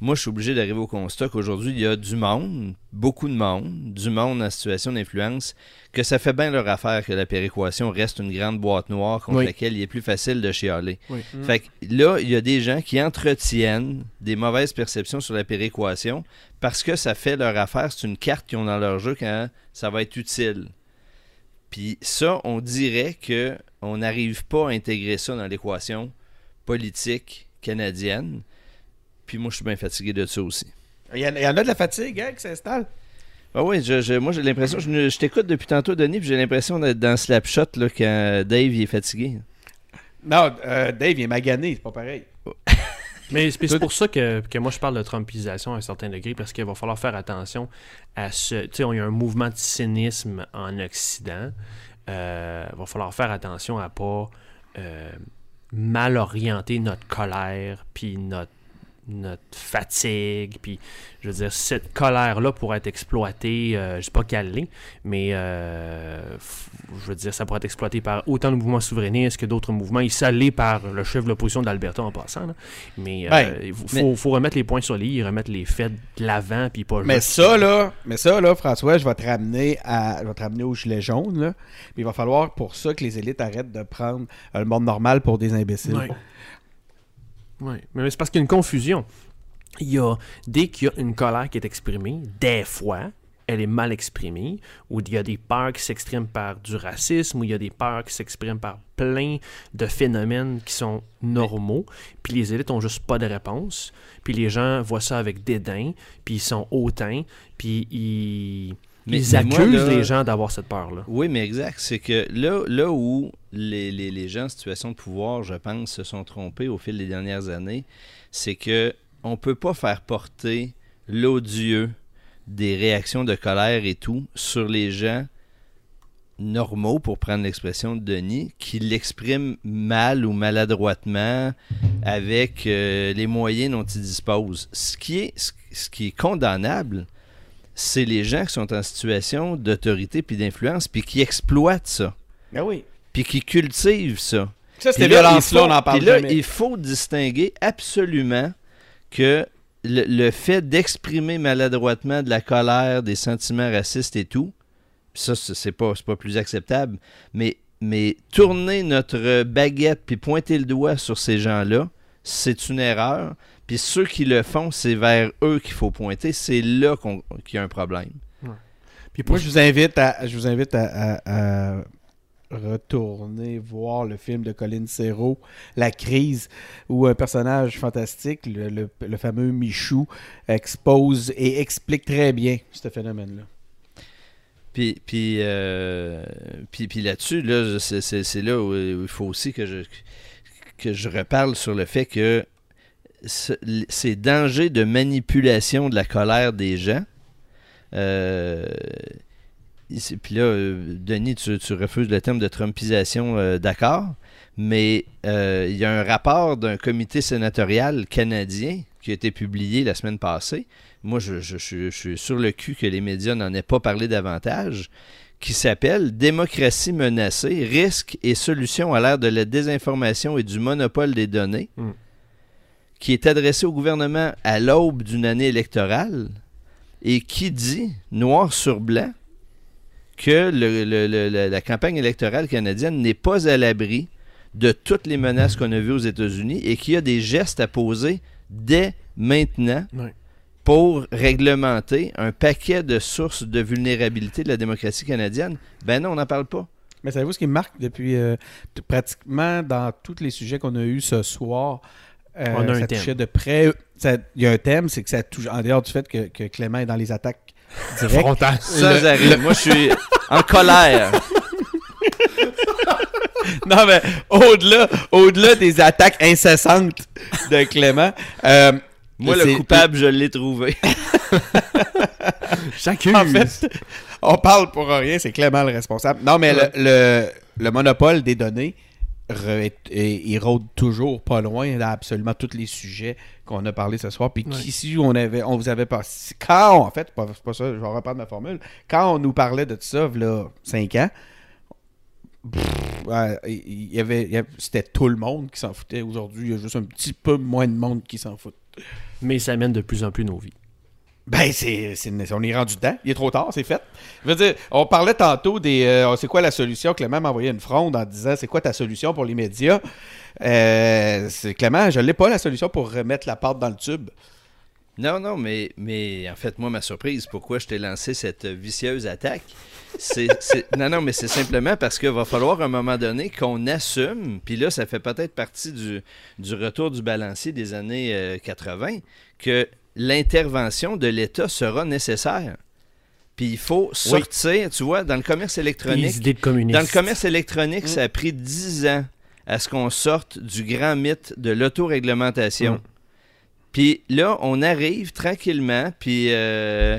Moi, je suis obligé d'arriver au constat qu'aujourd'hui, il y a du monde, beaucoup de monde, du monde en situation d'influence, que ça fait bien leur affaire que la péréquation reste une grande boîte noire contre Oui. laquelle il est plus facile de chialer. Oui. Mm. Fait que là, il y a des gens qui entretiennent des mauvaises perceptions sur la péréquation parce que ça fait leur affaire. C'est une carte qu'ils ont dans leur jeu quand ça va être utile. Puis ça, on dirait que on n'arrive pas à intégrer ça dans l'équation politique canadienne. Puis moi, je suis bien fatigué de ça aussi. Il y, en, il y en a de la fatigue hein, qui s'installe. Ah oui, je, je- moi j'ai l'impression, je, je t'écoute depuis tantôt, Denis, puis j'ai l'impression d'être dans Slapshot là, quand Dave il est fatigué. Non, euh, Dave, il est magané, c'est pas pareil. <laughs> Mais c'est pour ça que, que moi je parle de Trumpisation à un certain degré, parce qu'il va falloir faire attention à ce. Tu sais, il y a un mouvement de cynisme en Occident. Euh, il va falloir faire attention à pas euh, mal orienter notre colère, puis notre notre fatigue, puis je veux dire, cette colère-là pourrait être exploitée, euh, je sais pas quelle l'est, mais euh, je veux dire, ça pourrait être exploité par autant de mouvements souverainistes que d'autres mouvements. Il s'allait par le chef de l'opposition d'Alberta en passant, là. mais euh, Ben, il faut, mais- faut- faut remettre les points sur les i, remettre les faits de l'avant, puis pas Mais juste- ça, là, mais ça, là, François, je vais te ramener à. Je vais te ramener au gilet jaune, là. Puis il va falloir pour ça que les élites arrêtent de prendre le monde normal pour des imbéciles. Ouais. Ouais. Mais c'est parce qu'il y a une confusion. Il y a, dès qu'il y a une colère qui est exprimée, des fois, elle est mal exprimée, ou il y a des peurs qui s'expriment par du racisme, ou il y a des peurs qui s'expriment par plein de phénomènes qui sont normaux, puis les élites ont juste pas de réponse, puis les gens voient ça avec dédain, puis ils sont hautains, puis ils, Mais- ils mais moi, accusent là- les gens d'avoir cette peur-là. Oui, mais exact. C'est que là, là où les, les- les gens en situation de pouvoir, je pense, se sont trompés au fil des dernières années, c'est que on peut pas faire porter l'odieux des réactions de colère et tout sur les gens normaux, pour prendre l'expression de Denis, qui l'expriment mal ou maladroitement avec euh, les moyens dont ils disposent. Ce qui est, ce- ce qui est condamnable, c'est les gens qui sont en situation d'autorité puis d'influence puis qui exploitent ça, Ben oui. puis qui cultivent ça. Ça, Puis ces là, violences-là, il on en parle là, jamais. il faut distinguer absolument que le, le fait d'exprimer maladroitement de la colère, des sentiments racistes et tout, ça, c'est c'est pas, c'est pas plus acceptable, mais, mais tourner notre baguette puis pointer le doigt sur ces gens-là, c'est une erreur. Puis ceux qui le font, c'est vers eux qu'il faut pointer. C'est là qu'on- qu'il y a un problème. Puis Moi, je vous invite à, je vous invite à, à- à retourner voir le film de Colin Serrault, La crise, où un personnage fantastique, le, le- le fameux Michou, expose et explique très bien ce phénomène-là. Puis, puis, euh, puis, puis là-dessus, là, c'est, là où, où il faut aussi que je, que je reparle sur le fait que ce- ces dangers de manipulation de la colère des gens. euh, puis là, euh, Denis, tu, refuses le terme de Trumpisation, euh, d'accord, mais il y a un rapport d'un comité sénatorial canadien qui a été publié la semaine passée. Moi, je suis sur le cul que les médias n'en aient pas parlé davantage, qui s'appelle Démocratie menacée, risques et solutions à l'ère de la désinformation et du monopole des données, Mm. Qui est adressé au gouvernement à l'aube d'une année électorale et qui dit, noir sur blanc, que le- le- le- la, campagne électorale canadienne n'est pas à l'abri de toutes les menaces qu'on a vues aux États-Unis et qu'il y a des gestes à poser dès maintenant pour réglementer un paquet de sources de vulnérabilité de la démocratie canadienne. Ben non, on n'en parle pas. Mais savez-vous ce qui marque depuis euh, pratiquement dans tous les sujets qu'on a eus ce soir? Euh, On a un ça thème. touchait de près. Il y a un thème, c'est que ça touche, en dehors du fait que, que Clément est dans les attaques <laughs> directes. Frontal. Ça, Le-. Moi, je suis en colère. <laughs> non, mais au-delà, au-delà des attaques incessantes de Clément, euh, Moi, le c'est- coupable, je l'ai trouvé. <laughs> J'accuse. En fait, on parle pour rien, c'est Clément le responsable. Non, mais le, le, le monopole des données, il rôde toujours pas loin dans absolument tous les sujets qu'on a parlé ce soir. Puis Ouais. qu'ici, on, avait, on vous avait pas. Quand, en fait, c'est pas ça, je vais reprendre ma formule. Quand on nous parlait de ça, là, 5 ans, pff, ouais, il y avait, avait- c'était tout le monde qui s'en foutait. Aujourd'hui, il y a juste un petit peu moins de monde qui s'en fout. Mais ça mène de plus en plus nos vies. Ben, c'est, on est rendu dedans. Il est trop tard, c'est fait. Je veux dire, on parlait tantôt des. euh, c'est quoi la solution? Clément m'a envoyé une fronde en disant c'est quoi ta solution pour les médias? Euh, Clément, je l'ai pas la solution pour remettre la pâte dans le tube. Non, non, mais, mais en fait, moi, ma surprise, pourquoi je t'ai lancé cette vicieuse attaque, c'est, c'est- <laughs> non, non, mais c'est simplement parce qu'il va falloir à un moment donné qu'on assume, puis là, ça fait peut-être partie du, du retour du balancier des années euh, 80, que l'intervention de l'État sera nécessaire. Puis il faut sortir, tu vois, dans le commerce Les électronique, idées de dans le commerce électronique, ça a pris 10 ans à ce qu'on sorte du grand mythe de l'autoréglementation. Mm. Puis là, on arrive tranquillement, puis euh,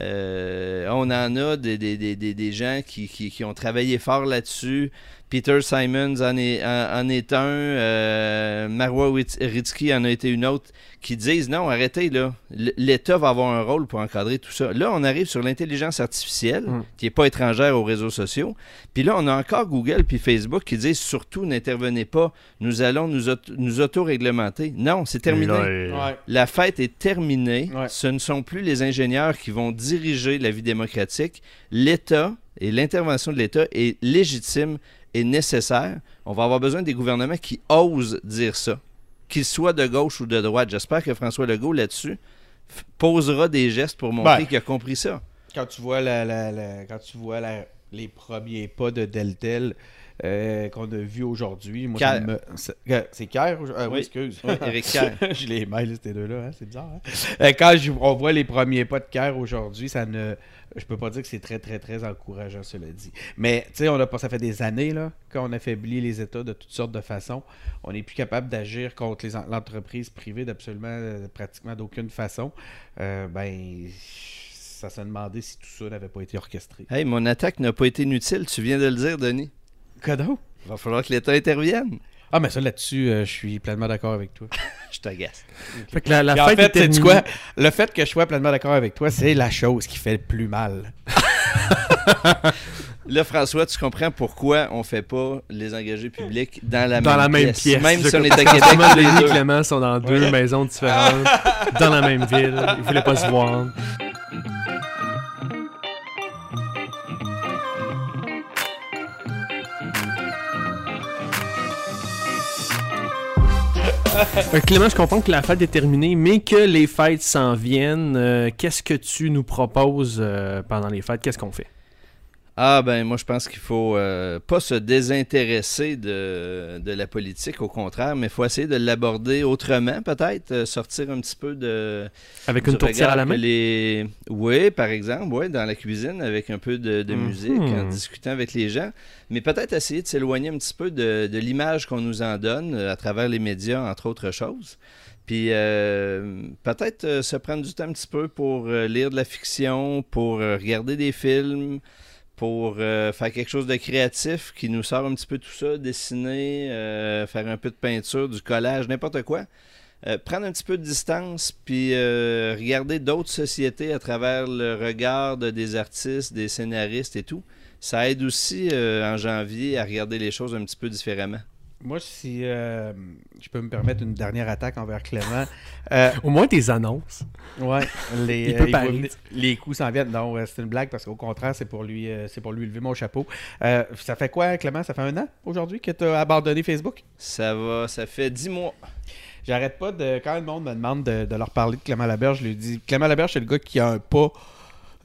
euh, on en a des, des- des- des- des gens qui, qui- qui ont travaillé fort là-dessus. Peter Simons en est, en, en est un, euh, Marwa Ritsky en a été une autre, qui disent non, arrêtez là, l'État va avoir un rôle pour encadrer tout ça. Là, on arrive sur l'intelligence artificielle, Mm. qui n'est pas étrangère aux réseaux sociaux. Puis là, on a encore Google puis Facebook qui disent surtout n'intervenez pas, nous allons nous, auto- nous auto-réglementer. Non, c'est terminé. Là, La fête est terminée. Ouais. Ce ne sont plus les ingénieurs qui vont diriger la vie démocratique. L'État et l'intervention de l'État est légitime et nécessaire. On va avoir besoin des gouvernements qui osent dire ça, qu'ils soient de gauche ou de droite. J'espère que François Legault, là-dessus, posera des gestes pour montrer Ben. qu'il a compris ça. Quand tu vois, la, la- la- quand tu vois la- les premiers pas de Deltel euh, qu'on a vu aujourd'hui, moi, me- c'est euh, Kerr? ou- ah oui, Oui. excuse. Oui, Kerr. <laughs> je les mêle, ces deux-là, hein, c'est bizarre. hein. Euh, quand je- on voit les premiers pas de Kerr aujourd'hui, ça ne. Je peux pas dire que c'est très, très, très encourageant, cela dit. Mais, tu sais, on a pas, ça fait des années, là, qu'on affaiblit les États de toutes sortes de façons. On n'est plus capable d'agir contre l'entreprise privée d'absolument, euh, pratiquement d'aucune façon. Euh, ben, ça se demandait si tout ça n'avait pas été orchestré. Hey, mon attaque n'a pas été inutile, tu viens de le dire, Denis. Cadeau? Il va falloir que l'État intervienne. Ah, mais ça, là-dessus, euh, je suis pleinement d'accord avec toi. <laughs> Je t'agace. Fait que la, la Puis en fête fait, est quoi? Le fait que je sois pleinement d'accord avec toi, c'est la chose qui fait le plus mal. <laughs> Là, François, tu comprends pourquoi on fait pas les engagés publics dans la dans même la même pièce. pièce. Même si on est à Québec Parce que tous les. Clément sont dans deux maisons différentes, dans la même ville. Ils voulaient pas se voir. Que <laughs> Clément, je comprends que la fête est terminée, mais que les fêtes s'en viennent. Euh, Qu'est-ce que tu nous proposes euh, pendant les fêtes? Qu'est-ce qu'on fait? Ah ben moi je pense qu'il faut euh, pas se désintéresser de, de la politique, au contraire, mais il faut essayer de l'aborder autrement peut-être, euh, sortir un petit peu de... Avec une tourtière à la main? Les... Oui, par exemple, oui, dans la cuisine avec un peu de, de Mhm. musique, en discutant avec les gens, mais peut-être essayer de s'éloigner un petit peu de, de l'image qu'on nous en donne euh, à travers les médias, entre autres choses. Puis euh, peut-être se prendre du temps un petit peu pour lire de la fiction, pour regarder des films, pour euh, faire quelque chose de créatif qui nous sort un petit peu tout ça, dessiner, euh, faire un peu de peinture, du collage, n'importe quoi. Euh, prendre un petit peu de distance, puis regarder d'autres sociétés à travers le regard de des artistes, des scénaristes et tout. ça aide aussi en janvier à regarder les choses un petit peu différemment. Moi, si euh, je peux me permettre une dernière attaque envers Clément. <laughs> euh, Au moins tes annonces. ouais, les, <laughs> venir- les coups s'en viennent. Non, euh, c'est une blague parce qu'au contraire, c'est pour lui euh, c'est pour lui lever mon chapeau. Euh, ça fait quoi, Clément? Ça fait un an aujourd'hui que tu as abandonné Facebook? Ça va, ça fait dix mois. J'arrête pas de. Quand le monde me demande de, de leur parler de Clément Laberge, je lui dis Clément Laberge, c'est le gars qui a un pas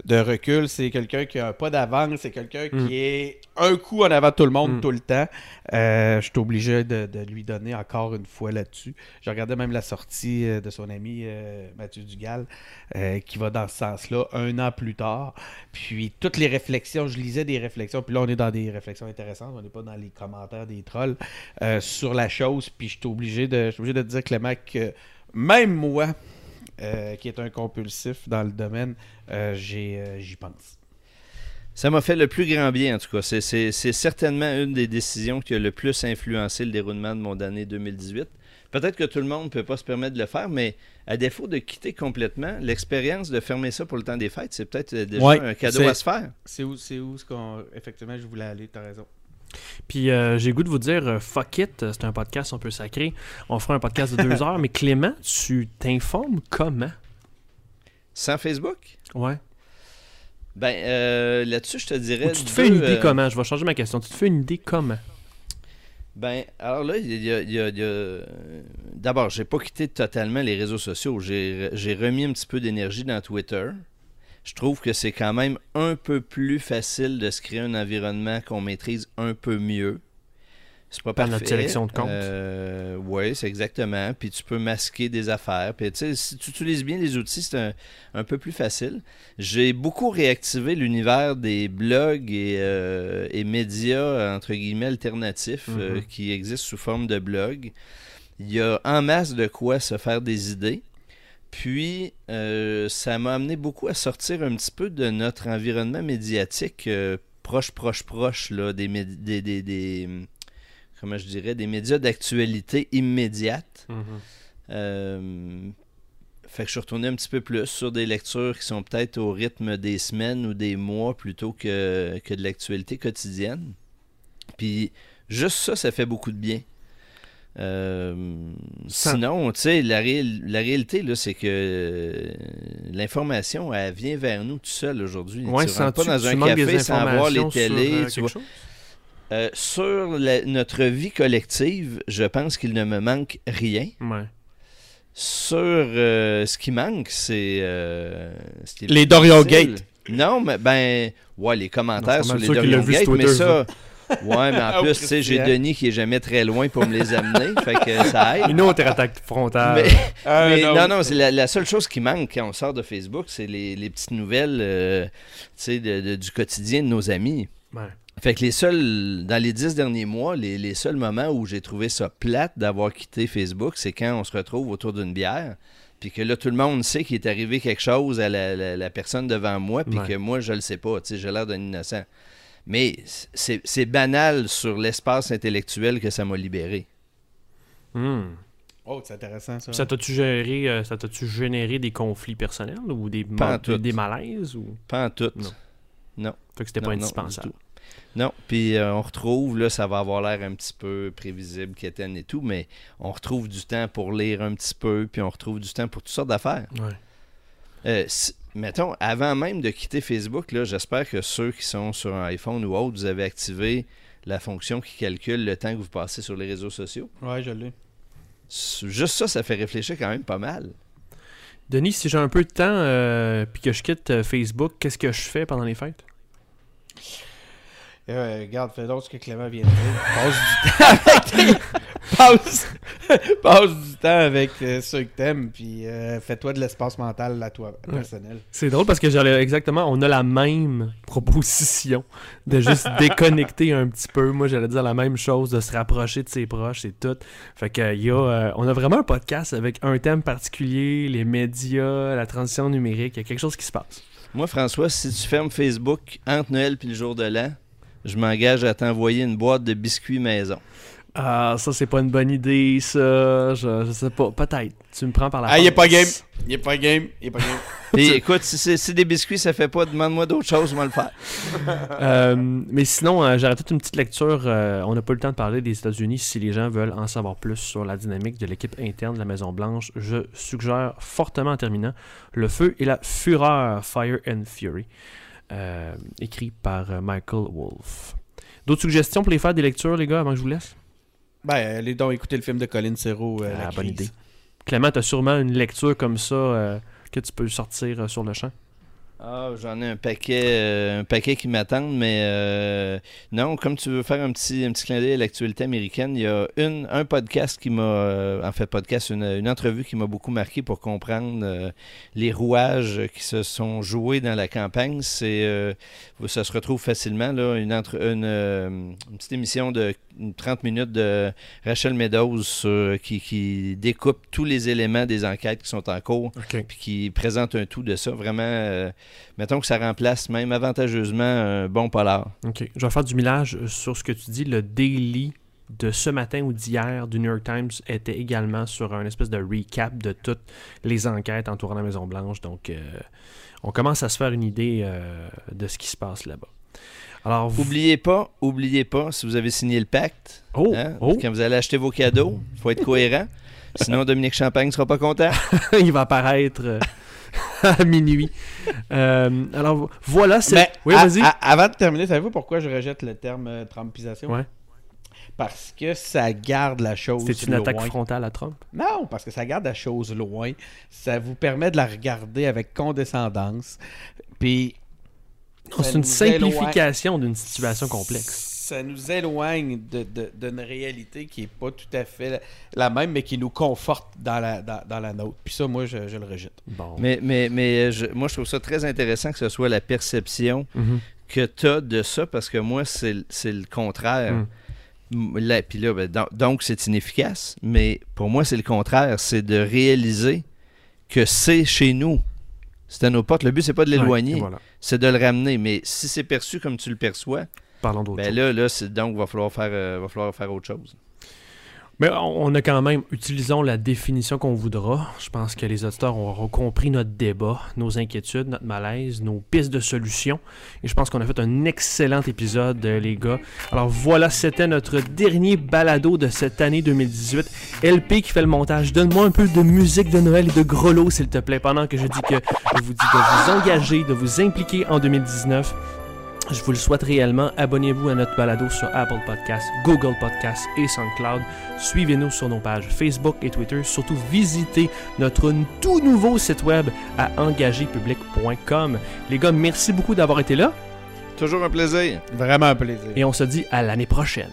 de recul, c'est quelqu'un qui a un pas d'avance, c'est quelqu'un Mm. qui est un coup en avant de tout le monde Mm. tout le temps. Euh, je suis obligé de, de lui donner encore une fois là-dessus. Je regardais même la sortie euh, de son ami euh, Mathieu Dugal, euh, qui va dans ce sens-là un an plus tard. Puis toutes les réflexions, je lisais des réflexions, puis là on est dans des réflexions intéressantes, on n'est pas dans les commentaires des trolls sur la chose, puis je suis obligé de, je suis obligé de dire Clément que même moi, euh, qui est un compulsif dans le domaine, euh, euh, j'y pense. Ça m'a fait le plus grand bien, en tout cas. C'est- certainement une des décisions qui a le plus influencé le déroulement de mon année 2018. Peut-être que tout le monde ne peut pas se permettre de le faire, mais à défaut de quitter complètement, l'expérience de fermer ça pour le temps des fêtes, c'est peut-être déjà Ouais, un cadeau à se faire. C'est où, c'est où ce qu'on. Effectivement, je voulais aller, t'as raison. Puis euh, j'ai goût de vous dire, euh, fuck it, euh, c'est un podcast un peu sacré. On fera un podcast de deux <laughs> heures. Mais Clément, tu t'informes comment? Sans Facebook? Ouais. Ben, euh, là-dessus, je te dirais. Ou tu te fais une idée euh, comment? Je vais changer ma question. Tu te fais une idée comment? Ben, alors là, il y a. a- a- D'abord, j'ai pas quitté totalement les réseaux sociaux. J'ai remis un petit peu d'énergie dans Twitter. Je trouve que c'est quand même un peu plus facile de se créer un environnement qu'on maîtrise un peu mieux. C'est pas Par parfait. notre sélection de comptes. Euh, oui, c'est exactement. Puis tu peux masquer des affaires. Puis tu sais, si tu utilises bien les outils, c'est un, un peu plus facile. J'ai beaucoup réactivé l'univers des blogs et, euh, et médias, entre guillemets, alternatifs euh, Mhm. qui existent sous forme de blog. Il y a en masse de quoi se faire des idées. Puis, euh, ça m'a amené beaucoup à sortir un petit peu de notre environnement médiatique euh, proche, proche, proche, là, des, des, des, des- comment je dirais, des médias d'actualité immédiate. Euh, fait que je suis retourné un petit peu plus sur des lectures qui sont peut-être au rythme des semaines ou des mois plutôt que, que de l'actualité quotidienne. Puis juste ça, ça fait beaucoup de bien. Euh, Sinon, tu sais, la, réel- la réalité, là, c'est que euh, l'information, elle vient vers nous tout seul aujourd'hui. Ouais, tu rentres sens-tu pas dans un café sans voir les sur, télés. euh, tu quelque vois. chose? Sur la- notre vie collective, je pense qu'il ne me manque rien. Ouais. Sur ce qui manque, c'est. Les Dorian. Gate. Non, mais ben. Ouais, les commentaires Non, sur les Dorian Gate, mais ça. Ouais, mais en <laughs> plus, tu sais, j'ai. Denis qui est jamais très loin pour me les amener. <laughs> fait que ça aide. Une autre attaque frontale. Mais, <laughs> Ah, mais non, non, c'est la, la seule chose qui manque quand on sort de Facebook, c'est les, les petites nouvelles euh, de- de- du quotidien de nos amis. Ouais. Fait que les seuls, dans les dix derniers mois, les, les seuls moments où j'ai trouvé ça plate d'avoir quitté Facebook, c'est quand on se retrouve autour d'une bière, puis que là, tout le monde sait qu'il est arrivé quelque chose à la, la- la personne devant moi, puis Ouais. que moi, je le sais pas, tu sais, j'ai l'air d'un innocent. Mais c'est c'est banal sur l'espace intellectuel que ça m'a libéré. Hmm. Oh, c'est intéressant ça. Ça t'a-tu géré, euh, ça généré des conflits personnels ou des, Pas en ma- tout. des malaises ou? Pas en tout. Non. Non. fait que c'était pas indispensable. Non, puis euh, on retrouve, là, ça va avoir l'air un petit peu prévisible, quétaine et tout, mais on retrouve du temps pour lire un petit peu, puis on retrouve du temps pour toutes sortes d'affaires. Ouais. Euh, mettons, avant même de quitter Facebook, j'espère que ceux qui sont sur un iPhone ou autre, vous avez activé la fonction qui calcule le temps que vous passez sur les réseaux sociaux. Ouais, je l'ai. Juste ça, ça fait réfléchir quand même pas mal. Denis, si j'ai un peu de temps euh, puis que je quitte euh, Facebook, qu'est-ce que je fais pendant les fêtes? Euh, regarde, fais donc ce que Clément vient de dire. Passe du <laughs> temps avec passe, <laughs> passe du temps avec euh, ceux que t'aimes, puis euh, fais-toi de l'espace mental à toi, personnel. C'est drôle parce que j'allais exactement, on a la même proposition de juste <laughs> déconnecter un petit peu. Moi, j'allais dire la même chose, de se rapprocher de ses proches et tout. Fait que y a, euh, on a vraiment un podcast avec un thème particulier, les médias, la transition numérique. Il y a quelque chose qui se passe. Moi, François, si tu fermes Facebook entre Noël et le jour de l'an, je m'engage à t'envoyer une boîte de biscuits maison. Ah, ça, c'est pas une bonne idée, ça. Je, je sais pas. Peut-être. Tu me prends par la Ah, il est pas game. Il est pas game. Il est pas game. <laughs> Puis écoute, si c'est si des biscuits, ça fait pas, demande-moi d'autres choses, moi le faire. <laughs> Euh, mais sinon, euh, j'aurais peut-être une petite lecture. euh, on n'a pas eu le temps de parler des États-Unis. Si les gens veulent en savoir plus sur la dynamique de l'équipe interne de la Maison-Blanche, je suggère fortement en terminant Le Feu et la Fureur, Fire and Fury, euh, écrit par Michael Wolff. D'autres suggestions pour les faire des lectures, les gars, avant que je vous laisse? Ben, allez donc écouter le film de Colin Serrault. euh, Ah, La bonne idée. Clément, tu as sûrement une lecture comme ça euh, que tu peux sortir euh, sur le champ? Ah, j'en ai un paquet, euh, un paquet qui m'attendent, mais euh, non, comme tu veux faire un petit, un petit clin d'œil à l'actualité américaine, il y a une, un podcast qui m'a, euh, en fait, podcast, une, une entrevue qui m'a beaucoup marqué pour comprendre euh, les rouages qui se sont joués dans la campagne. C'est, euh, ça se retrouve facilement là, une, entre, une, une petite émission de 30 minutes de Rachel Meadows sur- qui, qui découpe tous les éléments des enquêtes qui sont en cours puis qui présente un tout de ça. Vraiment, euh, mettons que ça remplace même avantageusement un bon polar. OK. Je vais faire du millage euh, sur ce que tu dis. Le daily de ce matin ou d'hier du New York Times était également sur un espèce de recap de toutes les enquêtes entourant la Maison-Blanche. Donc, euh, on commence à se faire une idée euh, de ce qui se passe là-bas. Alors, vous... Oubliez pas, oubliez pas, si vous avez signé le pacte, Oh, hein, oh. quand vous allez acheter vos cadeaux, il faut être cohérent. <laughs> Sinon, Dominique Champagne ne sera pas content. <laughs> il va apparaître euh, <laughs> à minuit. Euh, alors, voilà. c'est... Mais oui, vas-y. avant de terminer, savez-vous pourquoi je rejette le terme euh, Trumpisation? Ouais. Parce que ça garde la chose C'est une loin. attaque frontale à Trump? Non, parce que ça garde la chose loin. Ça vous permet de la regarder avec condescendance. Puis. Non, c'est une simplification d'une situation complexe. Ça nous éloigne de- de- d'une réalité qui est pas tout à fait la, la même, mais qui nous conforte dans la, dans, dans la nôtre. Puis ça, moi, je, je le rejette. Bon. Mais, mais, mais je- moi, je trouve ça très intéressant que ce soit la perception Mhm. que tu as de ça, parce que moi, c'est c'est le contraire. Mm. M- Là, puis là, ben, donc- donc, c'est inefficace, mais pour moi, c'est le contraire. C'est de réaliser que c'est chez nous. C'est à nos portes. Le but, c'est pas de l'éloigner, Ouais, et voilà. c'est de le ramener. Mais si c'est perçu comme tu le perçois, Parlons ben là, là donc va falloir faire, euh, va falloir faire autre chose. Mais on a quand même, utilisons la définition qu'on voudra. Je pense que les auditeurs auront compris notre débat, nos inquiétudes, notre malaise, nos pistes de solutions. Et je pense qu'on a fait un excellent épisode, euh, les gars. Alors voilà, c'était notre dernier balado de cette année 2018. LP qui fait le montage. Donne-moi un peu de musique de Noël et de grelot, s'il te plaît, pendant que je dis que je vous dis de vous engager, de vous impliquer en 2019. Je vous le souhaite réellement. Abonnez-vous à notre balado sur Apple Podcasts, Google Podcasts et SoundCloud. Suivez-nous sur nos pages Facebook et Twitter. Surtout, visitez notre tout nouveau site web à engagépublic.com. Les gars, merci beaucoup d'avoir été là Toujours un plaisir. Vraiment un plaisir. et on se dit à l'année prochaine.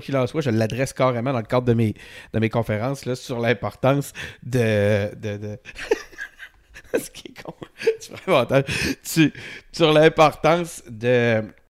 Qu'il en soit, je l'adresse carrément dans le cadre de mes, de mes conférences là, sur l'importance de. de, de... <laughs> Ce qui est con. <laughs> Tu Sur l'importance de